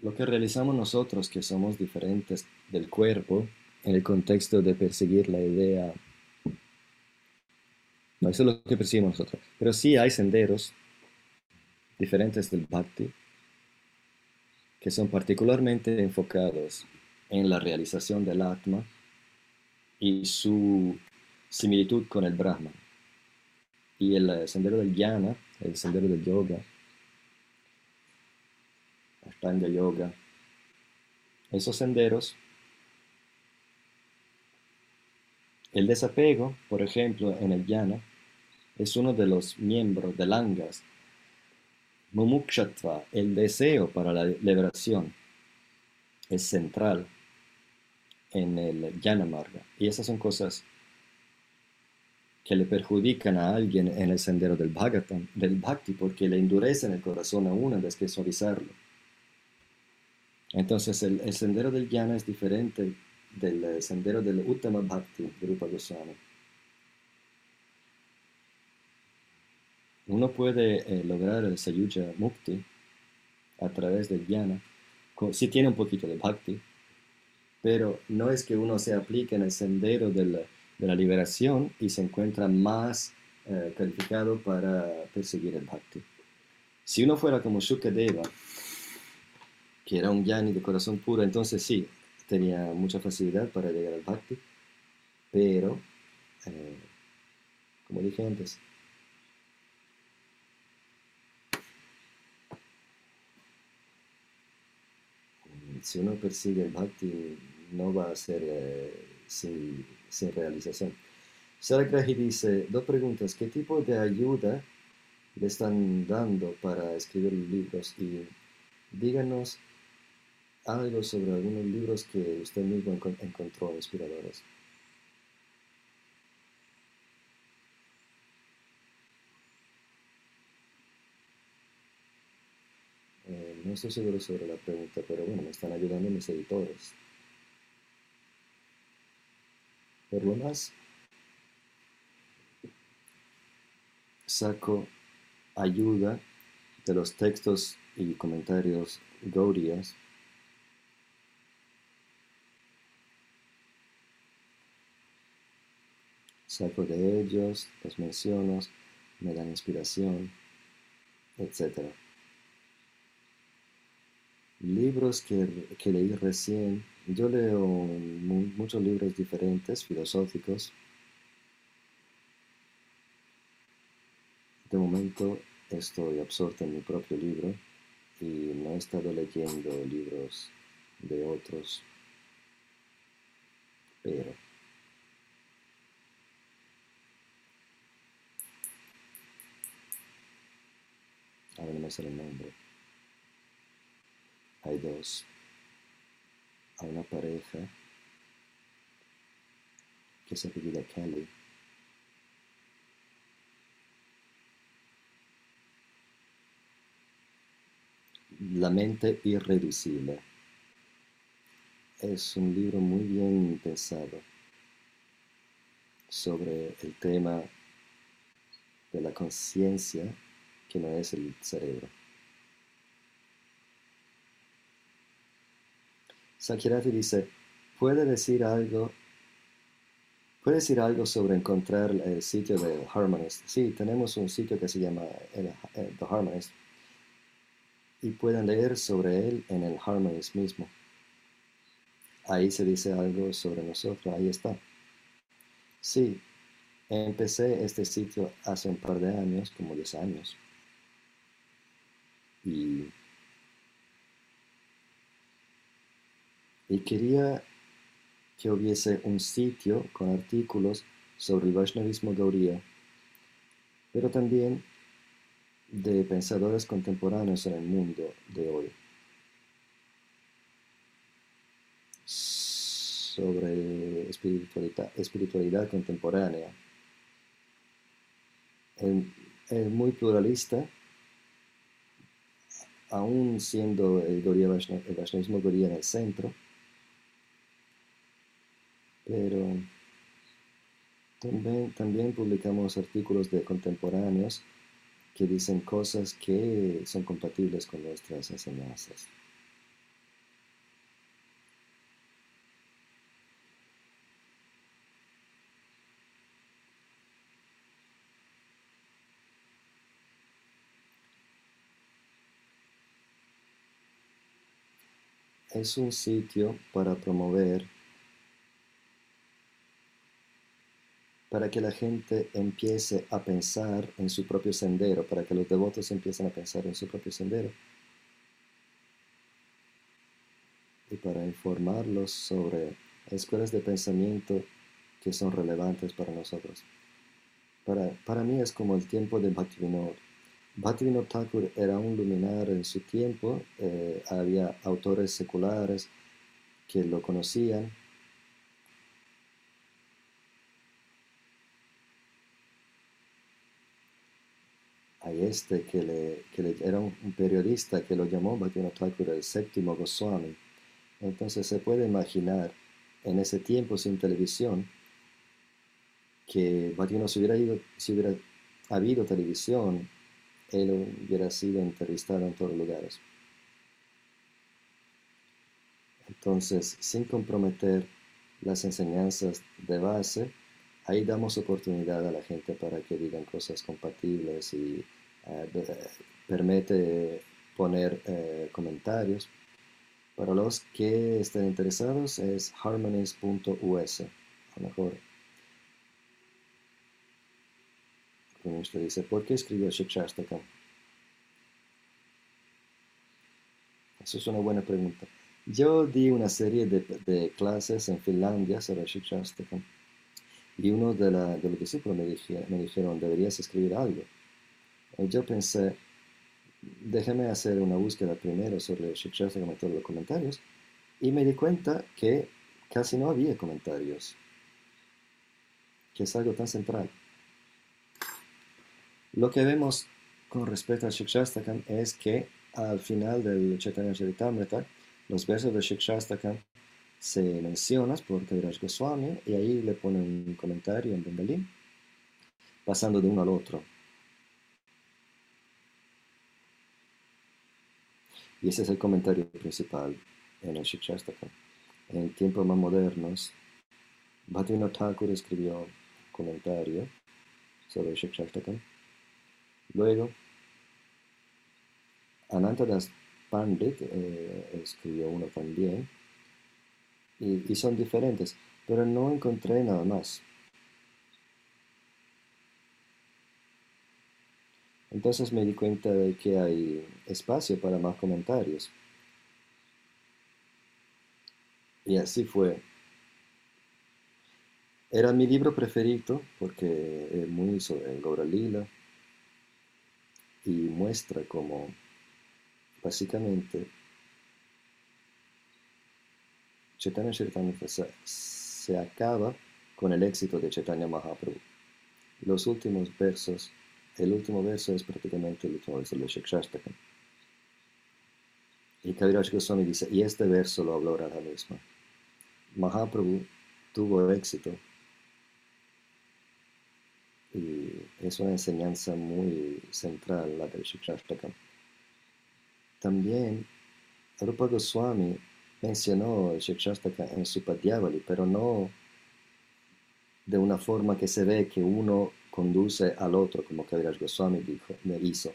Lo que realizamos nosotros, que somos diferentes del cuerpo, en el contexto de perseguir la idea, no, eso es lo que perseguimos nosotros. Pero sí hay senderos diferentes del bhakti que son particularmente enfocados en la realización del Atma y su similitud con el Brahman. Y el eh, sendero del Jnana, el sendero del yoga, Ashtanga Yoga, esos senderos, el desapego, por ejemplo, en el Jnana, es uno de los miembros de Langas, Mumukshatva, el deseo para la liberación, es central en el Yanamarga. Y esas son cosas que le perjudican a alguien en el sendero del Bhagavatam, del Bhakti, porque le endurecen el corazón a uno en vez de suavizarlo. Entonces el, sendero del Jnana es diferente del sendero del Uttama Bhakti de Rupa Goswami. Uno puede eh, lograr el Sayuja Mukti a través del Jnana, si tiene un poquito de Bhakti, pero no es que uno se aplique en el sendero de la, liberación y se encuentra más eh, calificado para perseguir el bhakti. Si uno fuera como Shukadeva, que era un yani de corazón puro, entonces sí, tenía mucha facilidad para llegar al bhakti, pero eh, como dije antes, si uno persigue el bhakti, no va a ser eh, sin, realización. Saragrahi dice, dos preguntas, ¿qué tipo de ayuda le están dando para escribir libros? Y díganos algo sobre algunos libros que usted mismo encontró inspiradores. Eh, no estoy seguro sobre la pregunta, pero bueno, me están ayudando mis editores. Por lo más, saco ayuda de los textos y comentarios Gaudías saco de ellos, los menciono, me dan inspiración, etc. Libros que, leí recién, yo leo muchos libros diferentes, filosóficos. De momento estoy absorto en mi propio libro y no he estado leyendo libros de otros, pero ahora no me sale el nombre. Hay dos. Hay una pareja que se apellida Kelly. La mente irreducible. Es un libro muy bien pensado sobre el tema de la conciencia que no es el cerebro. Sakirati dice, ¿puede decir algo? ¿Puede decir algo sobre encontrar el sitio del Harmonist? Sí, tenemos un sitio que se llama el, The Harmonist y pueden leer sobre él en el Harmonist mismo. Ahí se dice algo sobre nosotros, ahí está. Sí, empecé este sitio hace un par de años, como 10 años y, quería que hubiese un sitio con artículos sobre el Vaishnavismo Gaudiya, pero también de pensadores contemporáneos en el mundo de hoy. sobre espiritualidad, espiritualidad contemporánea. es muy pluralista aún siendo el, Gaudiya el Vaishnavismo en el centro, pero también, también publicamos artículos de contemporáneos que dicen cosas que son compatibles con nuestras enseñanzas. es un sitio para promover, para que la gente empiece a pensar en su propio sendero, para que los devotos empiecen a pensar en su propio sendero. Y para informarlos sobre escuelas de pensamiento que son relevantes para nosotros. Para, para mí es como el tiempo de Bhaktivinoda Bhaktivinoda Thakur era un luminar en su tiempo, eh, había autores seculares que lo conocían. Este que, le, era un, periodista que lo llamó Bhaktivinoda Thakur el séptimo Goswami. Entonces se puede imaginar en ese tiempo sin televisión que Bhaktivinoda si hubiera, ido, si hubiera habido televisión él hubiera sido entrevistado en todos lugares. Entonces, sin comprometer las enseñanzas de base, ahí damos oportunidad a la gente para que digan cosas compatibles y eh, permite poner eh, comentarios. Para los que estén interesados es harmonies.us, a lo mejor usted dice, ¿por qué escribió Shikshastakam? Eso es una buena pregunta. Yo di una serie de, clases en Finlandia sobre Shikshastakam y uno de, de los discípulos me, me dijeron, deberías escribir algo. Y yo pensé, déjeme hacer una búsqueda primero sobre Shikshastakam en todos los comentarios y me di cuenta que casi no había comentarios, que es algo tan central. Lo que vemos con respecto a Shikshastakam es que al final del Chaitanya Charitamrita, los versos de Shikshastakam se mencionan por Kaviraj Goswami y ahí le ponen un comentario en bengalí, pasando de uno al otro. Y ese es el comentario principal en el Shikshastakam. En tiempos más modernos, Bhaktivinoda Thakur escribió un comentario sobre Shikshastakam Luego, Anantadas Pandit eh, escribió uno también, y, son diferentes, pero no encontré nada más. Entonces me di cuenta de que hay espacio para más comentarios. Y así fue. Era mi libro preferido porque es muy sobre Lila y muestra cómo básicamente Chaitanya Charitamrita se, acaba con el éxito de Chaitanya Mahaprabhu. Los últimos versos, el último verso es prácticamente el último verso de Shikshastakam. Y Kaviraj Goswami dice, y este verso lo habló Radha misma. Mahaprabhu tuvo éxito y es una enseñanza muy central la del Shikshastakam. También Rupa Goswami mencionó el Shikshastakam en su Padyavali, pero no de una forma que se ve que uno conduce al otro, como Kaviraj Goswami dijo, me hizo.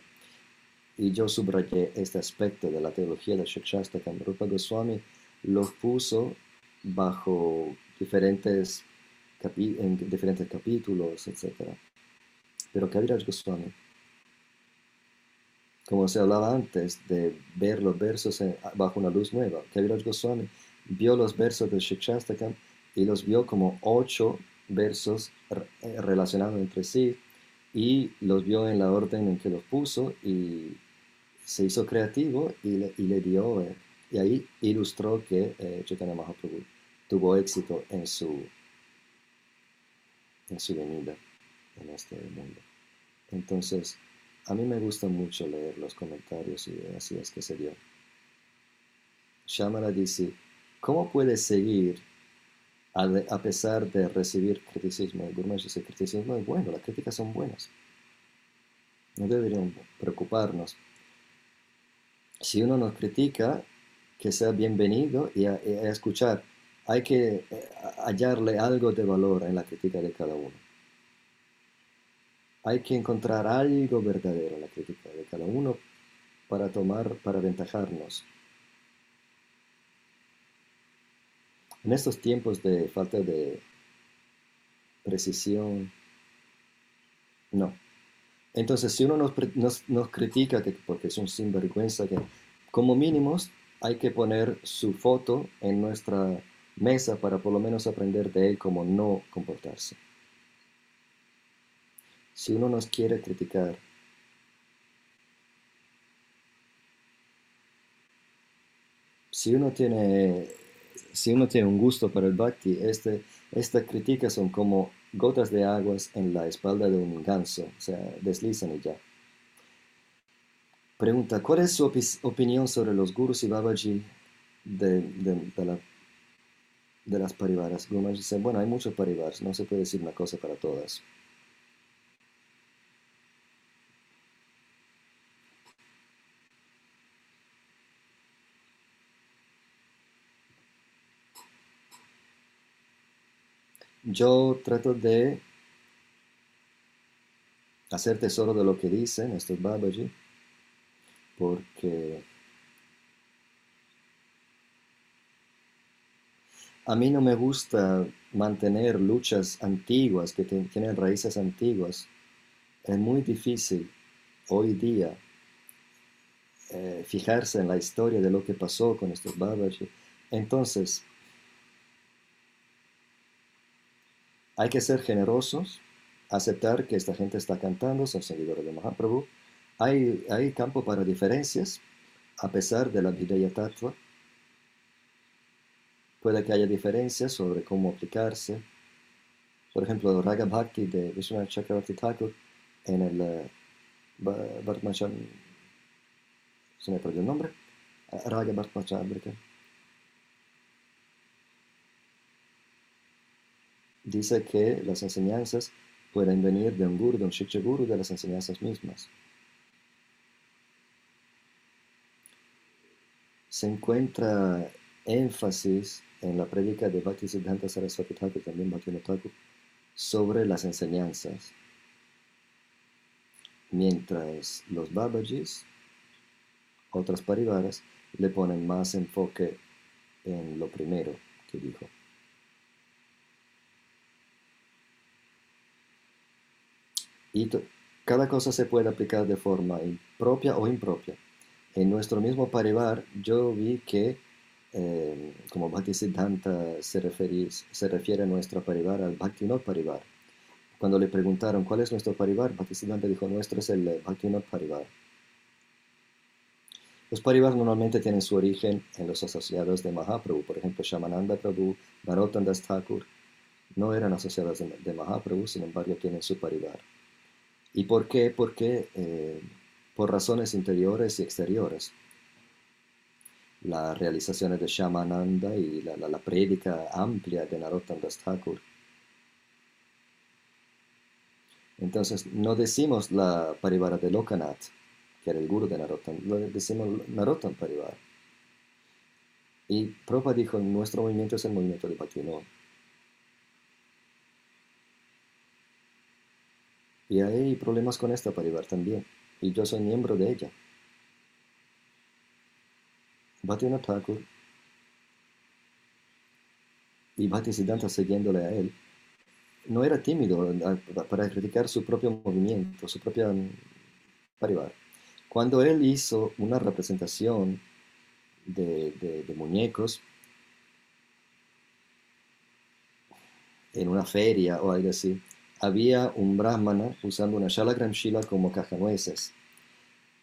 Y yo subrayé este aspecto de la teología del Shikshastakam. Rupa Goswami lo puso bajo diferentes, en diferentes capítulos, etc. Pero Kaviraj Goswami, como se hablaba antes de ver los versos bajo una luz nueva, Kaviraj Goswami vio los versos de Shikshastakam y los vio como ocho versos eh, relacionados entre sí y los vio en la orden en que los puso y se hizo creativo y le, dio, eh, y ahí ilustró que eh, Chaitanya Mahaprabhu tuvo éxito en su, en su venida en este mundo. Entonces, a mí me gusta mucho leer los comentarios y así es que se dio. Shamala dice, ¿cómo puedes seguir a, pesar de recibir criticismo? El Gurmesh dice, criticismo es bueno, las críticas son buenas. No deberíamos preocuparnos. Si uno nos critica, que sea bienvenido y a escuchar. Hay que eh, hallarle algo de valor en la crítica de cada uno hay que encontrar algo verdadero en la crítica de cada uno para tomar, para aventajarnos. En estos tiempos de falta de precisión, no. Entonces, si uno nos, critica que, porque es un sinvergüenza, que como mínimos hay que poner su foto en nuestra mesa para por lo menos aprender de él cómo no comportarse si uno nos quiere criticar, si uno tiene, si uno tiene un gusto para el bhakti, este, estas críticas son como gotas de aguas en la espalda de un ganso, o sea, deslizan y ya. Pregunta, ¿cuál es su opinión sobre los gurus y babaji de, de, las parivaras? dice, bueno, hay muchos parivaras, no se puede decir una cosa para todas. Yo trato de hacer tesoro de lo que dicen estos Babaji, porque a mí no me gusta mantener luchas antiguas que tienen raíces antiguas es muy difícil hoy día eh, fijarse en la historia de lo que pasó con estos Babaji. Entonces, hay que ser generosos, aceptar que esta gente está cantando, son seguidores de Mahaprabhu. Hay, hay campo para diferencias, a pesar de la Vidya Tattva. Puede que haya diferencias sobre cómo aplicarse. Por ejemplo, Raga Bhakti de Vishwanath Chakravarti Thakur en el uh, se me perdió el nombre, Raga Bhartmachandrika. Dice que las enseñanzas pueden venir de un guru, de un shiksha guru, de las enseñanzas mismas. Se encuentra énfasis en la prédica de Bhaktisiddhanta Saraswati Thakur, también Bhaktivinoda sobre las enseñanzas. Mientras los Babajis, otras parivaras, le ponen más enfoque en lo primero que dijo. Y cada cosa se puede aplicar de forma propia o impropia. En nuestro mismo parivar, yo vi que, eh, como Bhaktisiddhanta se, se refiere a nuestro parivar, al Bhaktinot parivar. Cuando le preguntaron cuál es nuestro parivar, Bhaktisiddhanta dijo, nuestro es el Bhaktinot parivar. Los parivars normalmente tienen su origen en los asociados de Mahaprabhu, por ejemplo, Shamananda Prabhu, Narottam Das Thakur, no eran asociados de, Mahaprabhu, sin embargo tienen su parivar. ¿Y por qué? Porque eh, por razones interiores y exteriores. Las realizaciones de Shamananda y la, la, prédica amplia de Narottam Das Thakur. Entonces, no decimos la parivara de Lokanath, que era el guru de Narottam, decimos Narottam Parivar. Y Prabhupada dijo, nuestro movimiento es el movimiento de Bhaktivinoda. Y hay problemas con esta parivar también. Y yo soy miembro de ella. Bhaktivinoda Thakur y Bhaktisiddhanta siguiéndole a él, no era tímido para criticar su propio movimiento, su propia parivar. Cuando él hizo una representación de muñecos en una feria o algo así, había un brahmana usando una shalagram shila como cajanueces.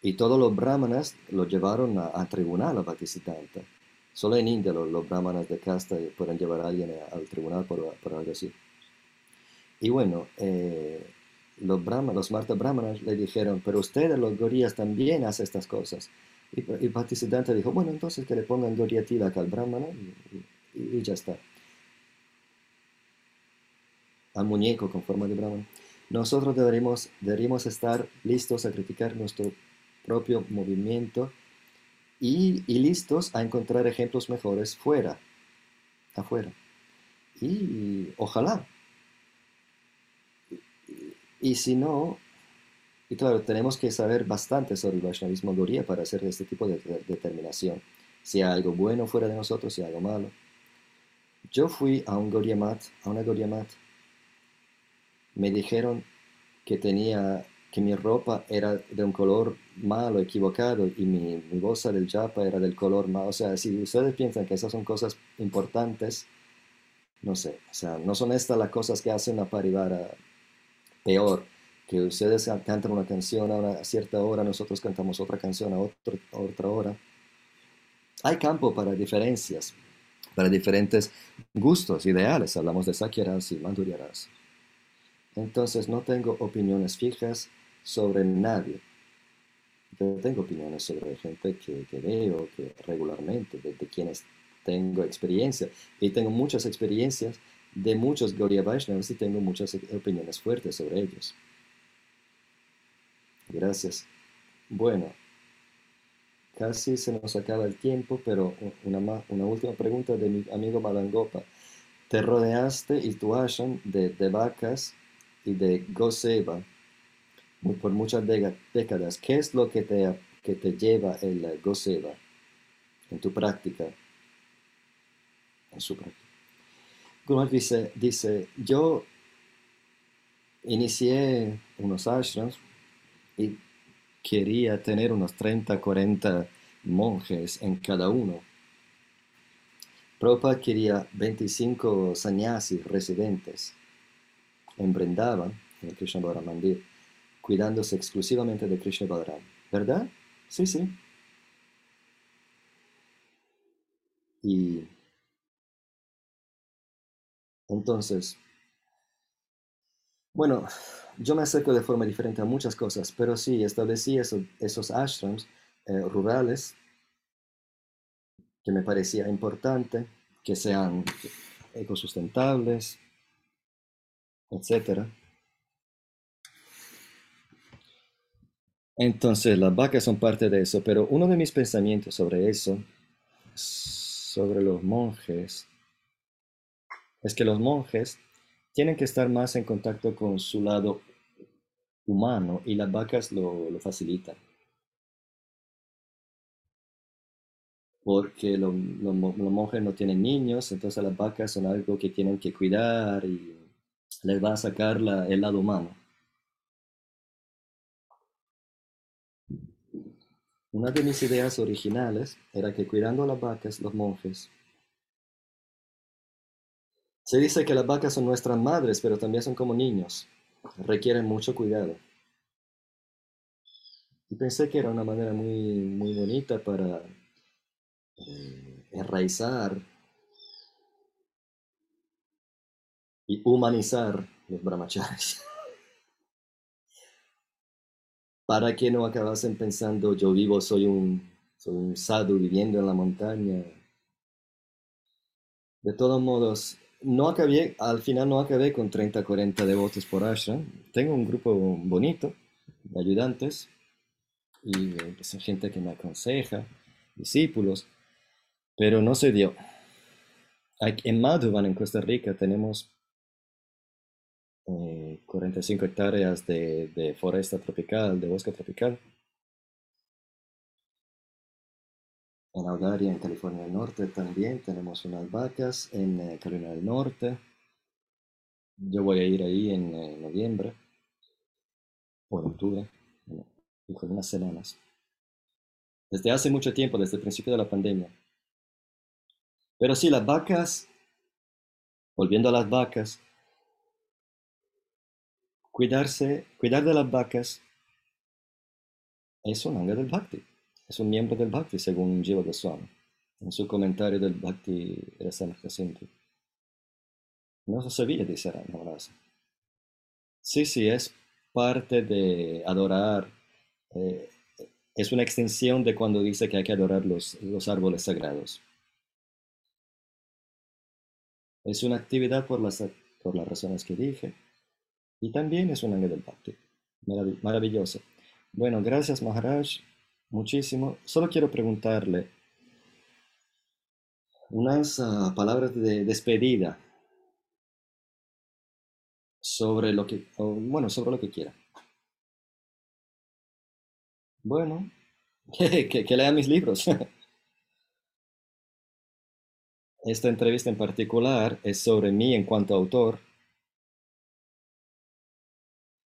Y todos los brahmanas lo llevaron a, tribunal a Bhaktisiddhanta. Solo en India los, brahmanas de casta pueden llevar a alguien al tribunal por, algo así. Y bueno, eh, los, brahmanas, los Marta brahmanas le dijeron, pero ustedes los gorías también hacen estas cosas. Y, y Bhaktisiddhanta dijo, bueno, entonces que le pongan Goriya Tilak al brahmana y ya está al muñeco con forma de Brahman, nosotros deberíamos, deberíamos estar listos a criticar nuestro propio movimiento y, listos a encontrar ejemplos mejores fuera, afuera. Y ojalá. Y, si no, y claro, tenemos que saber bastante sobre el Vaishnavismo Goriya para hacer este tipo de, determinación. Si hay algo bueno fuera de nosotros, si hay algo malo. Yo fui a un Mat, a una Mat, me dijeron que tenía que mi ropa era de un color malo, equivocado, y mi, mi bolsa del japa era del color malo. O sea, si ustedes piensan que esas son cosas importantes, no sé, o sea, no son estas las cosas que hacen a parivara peor, que ustedes cantan una canción a una cierta hora, nosotros cantamos otra canción a, otra hora. Hay campo para diferencias, para diferentes gustos, ideales. Hablamos de Sakyaras y Madhuryaras. Entonces no tengo opiniones fijas sobre nadie. Yo tengo opiniones sobre gente que, veo que regularmente, de, quienes tengo experiencia. Y tengo muchas experiencias de muchos Gaudiya Vaishnavas y tengo muchas opiniones fuertes sobre ellos. Gracias. Bueno, casi se nos acaba el tiempo, pero una, última pregunta de mi amigo Malangopa. Te rodeaste y tu de, de vacas y de Goseba por muchas décadas. ¿Qué es lo que te, que te lleva el Goseba en tu práctica? En su práctica. Guru dice, dice, yo inicié unos ashrams y quería tener unos 30, 40 monjes en cada uno. Prabhupada quería 25 sannyasis residentes en Brindavan, en el Krishna Balaram Mandir, cuidándose exclusivamente de Krishna Balaram. ¿Verdad? Sí, sí. Y entonces, bueno, yo me acerco de forma diferente a muchas cosas, pero sí, establecí esos ashrams eh, rurales que me parecía importante, que sean ecosustentables, etc. Entonces, las vacas son parte de eso, pero uno de mis pensamientos sobre eso, sobre los monjes, es que los monjes tienen que estar más en contacto con su lado humano y las vacas lo, facilitan. Porque los monjes no tienen niños, entonces las vacas son algo que tienen que cuidar y les va a sacar el lado humano. Una de mis ideas originales era que cuidando a las vacas, los monjes se dice que las vacas son nuestras madres, pero también son como niños. Requieren mucho cuidado. Y pensé que era una manera muy, muy bonita para eh, enraizar y humanizar los brahmacharis. para que no acabasen pensando yo vivo, soy un, soy un sadhu viviendo en la montaña. De todos modos, no acabé, al final no acabé con 30, 40 devotos por ashram. Tengo un grupo bonito de ayudantes y es pues, gente que me aconseja, discípulos, pero no se dio. En Madhuban, en Costa Rica, tenemos 45 eh, hectáreas de, de foresta tropical, de bosque tropical. en Audaria, en California del Norte también tenemos unas vacas, en eh, Carolina del Norte. Yo voy a ir ahí en eh, noviembre o en octubre, con unas semanas. Desde hace mucho tiempo, desde el principio de la pandemia. Pero sí, las vacas, volviendo a las vacas, cuidarse, cuidar de las vacas es un anga del bhakti es un miembro del Bhakti, según Jiva Goswami, en su comentario del Bhakti Rasamrita Sindhu. No se sabía, dice Ramanasa. Sí, sí, es parte de adorar, eh, es una extensión de cuando dice que hay que adorar los, los árboles sagrados. Es una actividad por las, por las razones que dije y también es un ángel del Bhakti. Maravilloso. Bueno, gracias Maharaj muchísimo. Solo quiero preguntarle unas ah, palabras de despedida sobre lo que, bueno, sobre lo que quiera. Bueno, que, que lea mis libros. Esta entrevista en particular es sobre mí en cuanto a autor.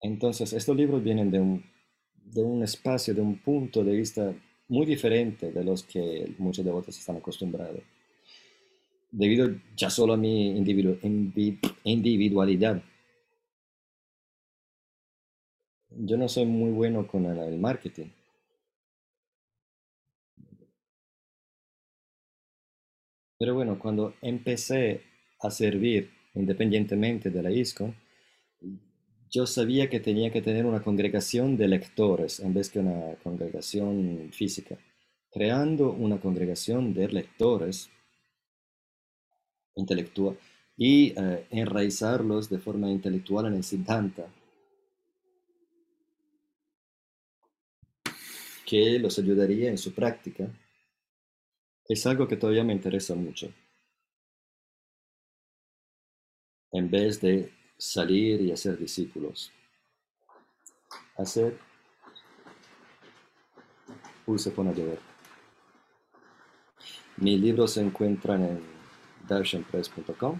Entonces, estos libros vienen de un espacio, de un punto de vista muy diferente de los que muchos devotos están acostumbrados. Debido ya solo a mi individualidad. Yo no soy muy bueno con el marketing. Pero bueno, cuando empecé a servir independientemente de la ISCO, yo sabía que tenía que tener una congregación de lectores en vez que una congregación física. Creando una congregación de lectores intelectual y eh, enraizarlos de forma intelectual en el Siddhanta, que los ayudaría en su práctica, es algo que todavía me interesa mucho. En vez de salir y hacer discípulos. Hacer, uy, se pone a llover. Mis libros se encuentran en darshanpress.com.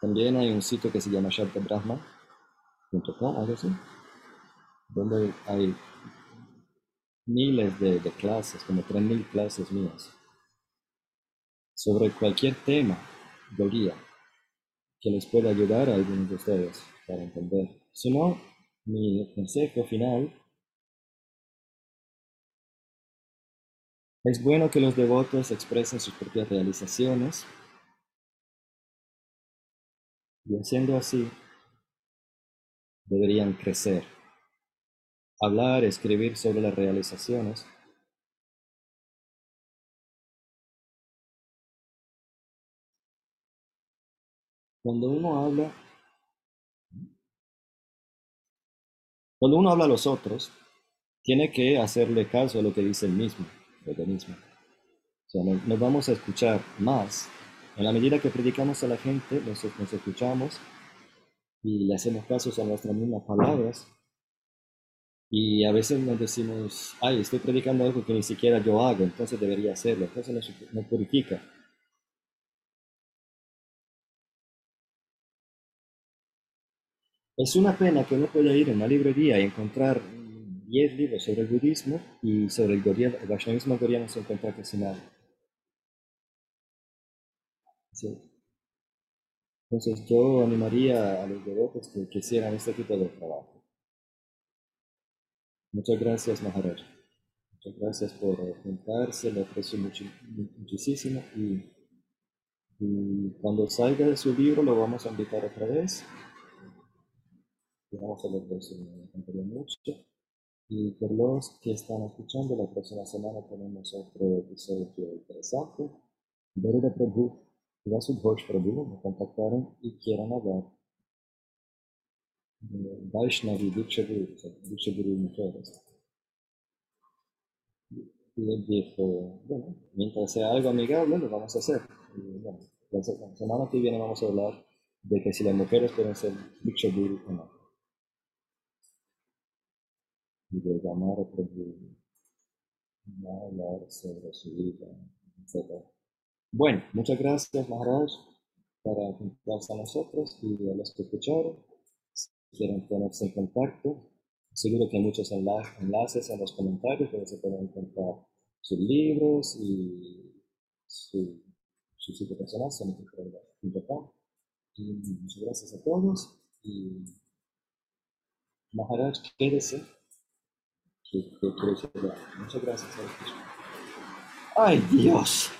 También hay un sitio que se llama shabdabrahma.com, algo así, donde hay miles de, de clases, como 3.000 clases mías, sobre cualquier tema del día que les pueda ayudar a algunos de ustedes para entender. Si no, mi consejo final es bueno que los devotos expresen sus propias realizaciones y haciendo así deberían crecer. Hablar, escribir sobre las realizaciones Cuando uno habla, cuando uno habla a los otros, tiene que hacerle caso a lo que dice el mismo, el mismo. O sea, nos, vamos a escuchar más. En la medida que predicamos a la gente, nos, nos escuchamos y le hacemos caso a nuestras mismas palabras. Y a veces nos decimos, ay, estoy predicando algo que ni siquiera yo hago, entonces debería hacerlo. Entonces nos purifica. Es una pena que uno pueda ir a una librería y encontrar 10 libros sobre el budismo y sobre el, goriano, el Vaishnavismo coreano se encuentra casi nada. Entonces yo animaría a los devotos que, que hicieran este tipo de trabajo. Muchas gracias, Maharaj. Muchas gracias por juntarse, lo aprecio muchísimo y, y cuando salga de su libro lo vamos a invitar otra vez vamos a leer eso, me mucho. Y por los que están escuchando, la próxima semana tenemos otro episodio interesante. Veruda Prabhu y Vasudhosh Prabhu me contactaron y quieren hablar Vaishnavi Dikshaguru, Dikshaguru Mujeres. Y él dijo, bueno, mientras sea algo amigable, lo vamos a hacer. Y bueno, la semana que viene vamos a hablar de que si las mujeres pueden ser Dikshaguru o no a Prabhu, hablar sobre su vida, etc. Bueno, muchas gracias Maharaj para juntarse a nosotros y a los que escucharon. Si quieren ponerse en contacto, seguro que hay muchos enlaces en los comentarios donde se pueden encontrar sus libros y su, su sitio personal, sonito.com. Y muchas gracias a todos y Maharaj, quédese Muchas gracias. ¡Ay, Dios!